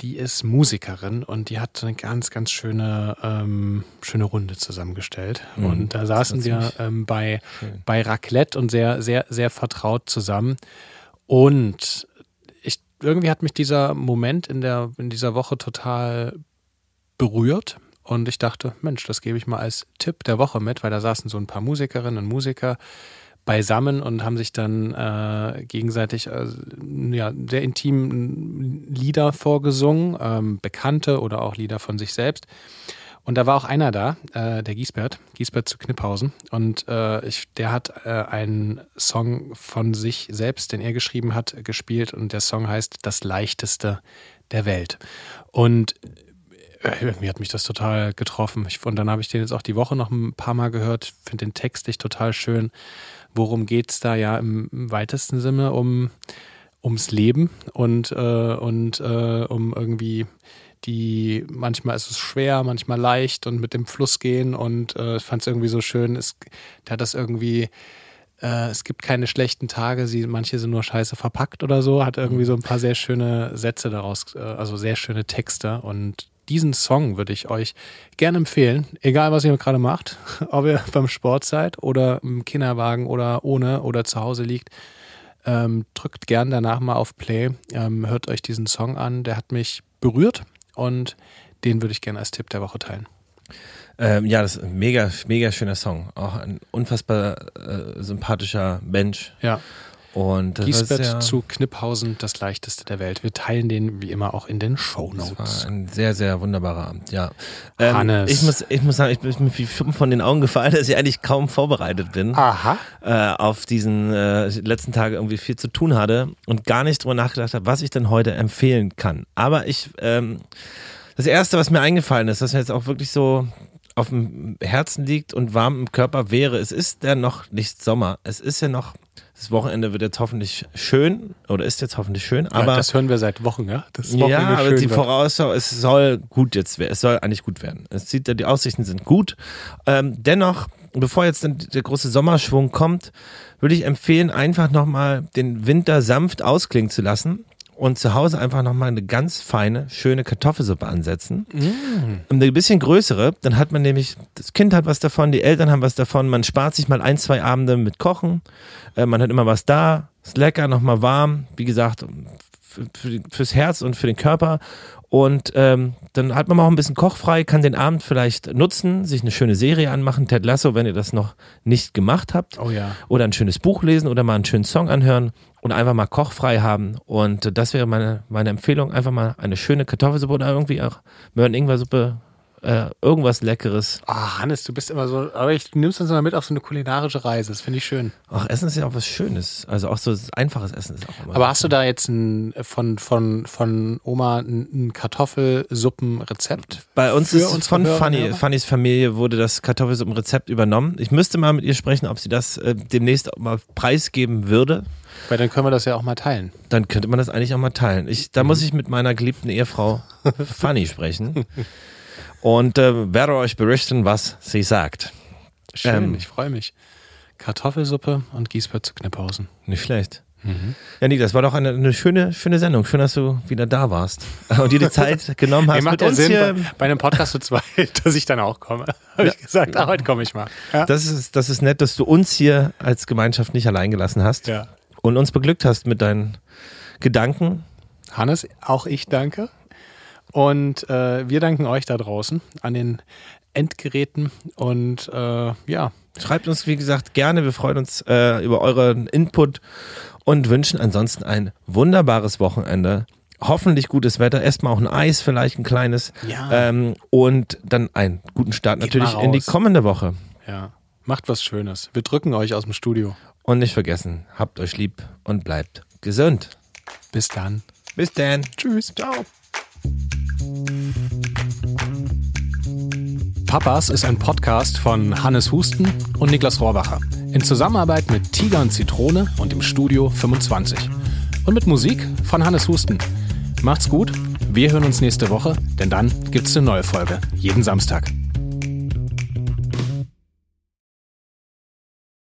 die ist Musikerin und die hat eine ganz, ganz schöne, ähm, schöne Runde zusammengestellt. Und da saßen wir ähm, bei, schön. bei Raclette und sehr, sehr, sehr vertraut zusammen. Und irgendwie hat mich dieser Moment in, der, in dieser Woche total berührt. Und ich dachte, Mensch, das gebe ich mal als Tipp der Woche mit, weil da saßen so ein paar Musikerinnen und Musiker beisammen und haben sich dann äh, gegenseitig äh, ja, sehr intim Lieder vorgesungen, ähm, bekannte oder auch Lieder von sich selbst. Und da war auch einer da, äh, der Giesbert, Giesbert zu Kniphausen. Und äh, ich, der hat äh, einen Song von sich selbst, den er geschrieben hat, gespielt. Und der Song heißt Das Leichteste der Welt. Und äh, irgendwie hat mich das total getroffen. Ich, und dann habe ich den jetzt auch die Woche noch ein paar Mal gehört. Finde den textlich total schön. Worum geht es da ja im, weitesten Sinne? Um, ums Leben und, äh, und äh, um irgendwie die, manchmal ist es schwer, manchmal leicht und mit dem Fluss gehen und äh, ich fand es irgendwie so schön. Es, der hat das irgendwie, äh, es gibt keine schlechten Tage, sie, manche sind nur scheiße verpackt oder so, hat irgendwie so ein paar sehr schöne Sätze daraus, äh, also sehr schöne Texte und diesen Song würde ich euch gerne empfehlen, egal was ihr gerade macht, ob ihr beim Sport seid oder im Kinderwagen oder ohne oder zu Hause liegt. Ähm, drückt gern danach mal auf Play, ähm, hört euch diesen Song an, der hat mich berührt und den würde ich gerne als Tipp der Woche teilen. Ähm, ja, das ist ein mega, mega schöner Song. Auch ein unfassbar äh, sympathischer Mensch. Ja, Und das Giesbett ja, zu Kniphausen, das leichteste der Welt. Wir teilen den wie immer auch in den Das Shownotes. war ein sehr, sehr wunderbarer Abend, ja. Ähm, Hannes. Ich muss, ich muss sagen, ich bin mir wie von den Augen gefallen, dass ich eigentlich kaum vorbereitet bin. Aha. Äh, auf diesen äh, letzten Tage irgendwie viel zu tun hatte und gar nicht drüber nachgedacht habe, was ich denn heute empfehlen kann. Aber ich, ähm, das erste, was mir eingefallen ist, was mir jetzt auch wirklich so auf dem Herzen liegt und warm im Körper wäre, es ist ja noch nicht Sommer. Es ist ja noch, das Wochenende wird jetzt hoffentlich schön oder ist jetzt hoffentlich schön, Aber aber das hören wir seit Wochen, ja? Das ja, aber schön die. Vorausschau, es soll gut jetzt werden. Es soll eigentlich gut werden. Es sieht, die Aussichten sind gut. Ähm, dennoch, bevor jetzt der große Sommerschwung kommt, würde ich empfehlen, einfach nochmal den Winter sanft ausklingen zu lassen und zu Hause einfach nochmal eine ganz feine, schöne Kartoffelsuppe ansetzen. Mm. Eine bisschen größere, dann hat man nämlich, das Kind hat was davon, die Eltern haben was davon, man spart sich mal ein, zwei Abende mit Kochen, äh, man hat immer was da, ist lecker, nochmal warm, wie gesagt, für, für, fürs Herz und für den Körper. Und ähm, dann hat man auch ein bisschen kochfrei, kann den Abend vielleicht nutzen, sich eine schöne Serie anmachen, Ted Lasso, wenn ihr das noch nicht gemacht habt. Oh ja. Oder ein schönes Buch lesen oder mal einen schönen Song anhören und einfach mal kochfrei haben. Und das wäre meine, meine Empfehlung. Einfach mal eine schöne Kartoffelsuppe oder irgendwie auch Möhren-Ingwer-Suppe äh, irgendwas Leckeres. Ah, Hannes, du bist immer so, aber ich, nimmst uns immer mit auf so eine kulinarische Reise. Das finde ich schön. Ach, Essen ist ja auch was Schönes. Also auch so einfaches Essen ist auch immer. Aber hast du da jetzt ein, von, von, von Oma ein, Kartoffelsuppenrezept? Bei uns ist unsere von Fanny? Fannys Familie wurde das Kartoffelsuppenrezept übernommen. Ich müsste mal mit ihr sprechen, ob sie das äh, demnächst mal preisgeben würde. Weil dann können wir das ja auch mal teilen. Dann könnte man das eigentlich auch mal teilen. Ich, da Mhm. muss ich mit meiner geliebten Ehefrau Fanny sprechen und äh, werde euch berichten, was sie sagt. Schön, Ähm. ich freue mich. Kartoffelsuppe und Gießbert zu Knipphausen. Nicht schlecht. Mhm. Ja, nee, das war doch eine, eine schöne, schöne Sendung. Schön, dass du wieder da warst und dir die Zeit genommen hast, Ey, macht mit ja uns Sinn hier bei, bei einem Podcast zu zweit, dass ich dann auch komme. Habe ich gesagt, ah, heute komme ich mal. Ja. Das ist, das ist nett, dass du uns hier als Gemeinschaft nicht allein gelassen hast ja. Und uns beglückt hast mit deinen Gedanken. Hannes, auch ich danke. Und äh, wir danken euch da draußen an den Endgeräten. Und äh, ja, Schreibt uns, wie gesagt, gerne. Wir freuen uns äh, über euren Input und wünschen ansonsten ein wunderbares Wochenende. Hoffentlich gutes Wetter. Erstmal auch ein Eis, vielleicht ein kleines. Ja. Ähm, und dann einen guten Start Geht natürlich in die kommende Woche. ja, macht was Schönes. Wir drücken euch aus dem Studio. Und nicht vergessen, habt euch lieb und bleibt gesund. Bis dann. Bis dann. Tschüss. Ciao. Papas ist ein Podcast von Hannes Husten und Niklas Rohrbacher. In Zusammenarbeit mit Tiger und Zitrone und im Studio 25. Und mit Musik von Hannes Husten. Macht's gut. Wir hören uns nächste Woche, denn dann gibt's eine neue Folge. Jeden Samstag.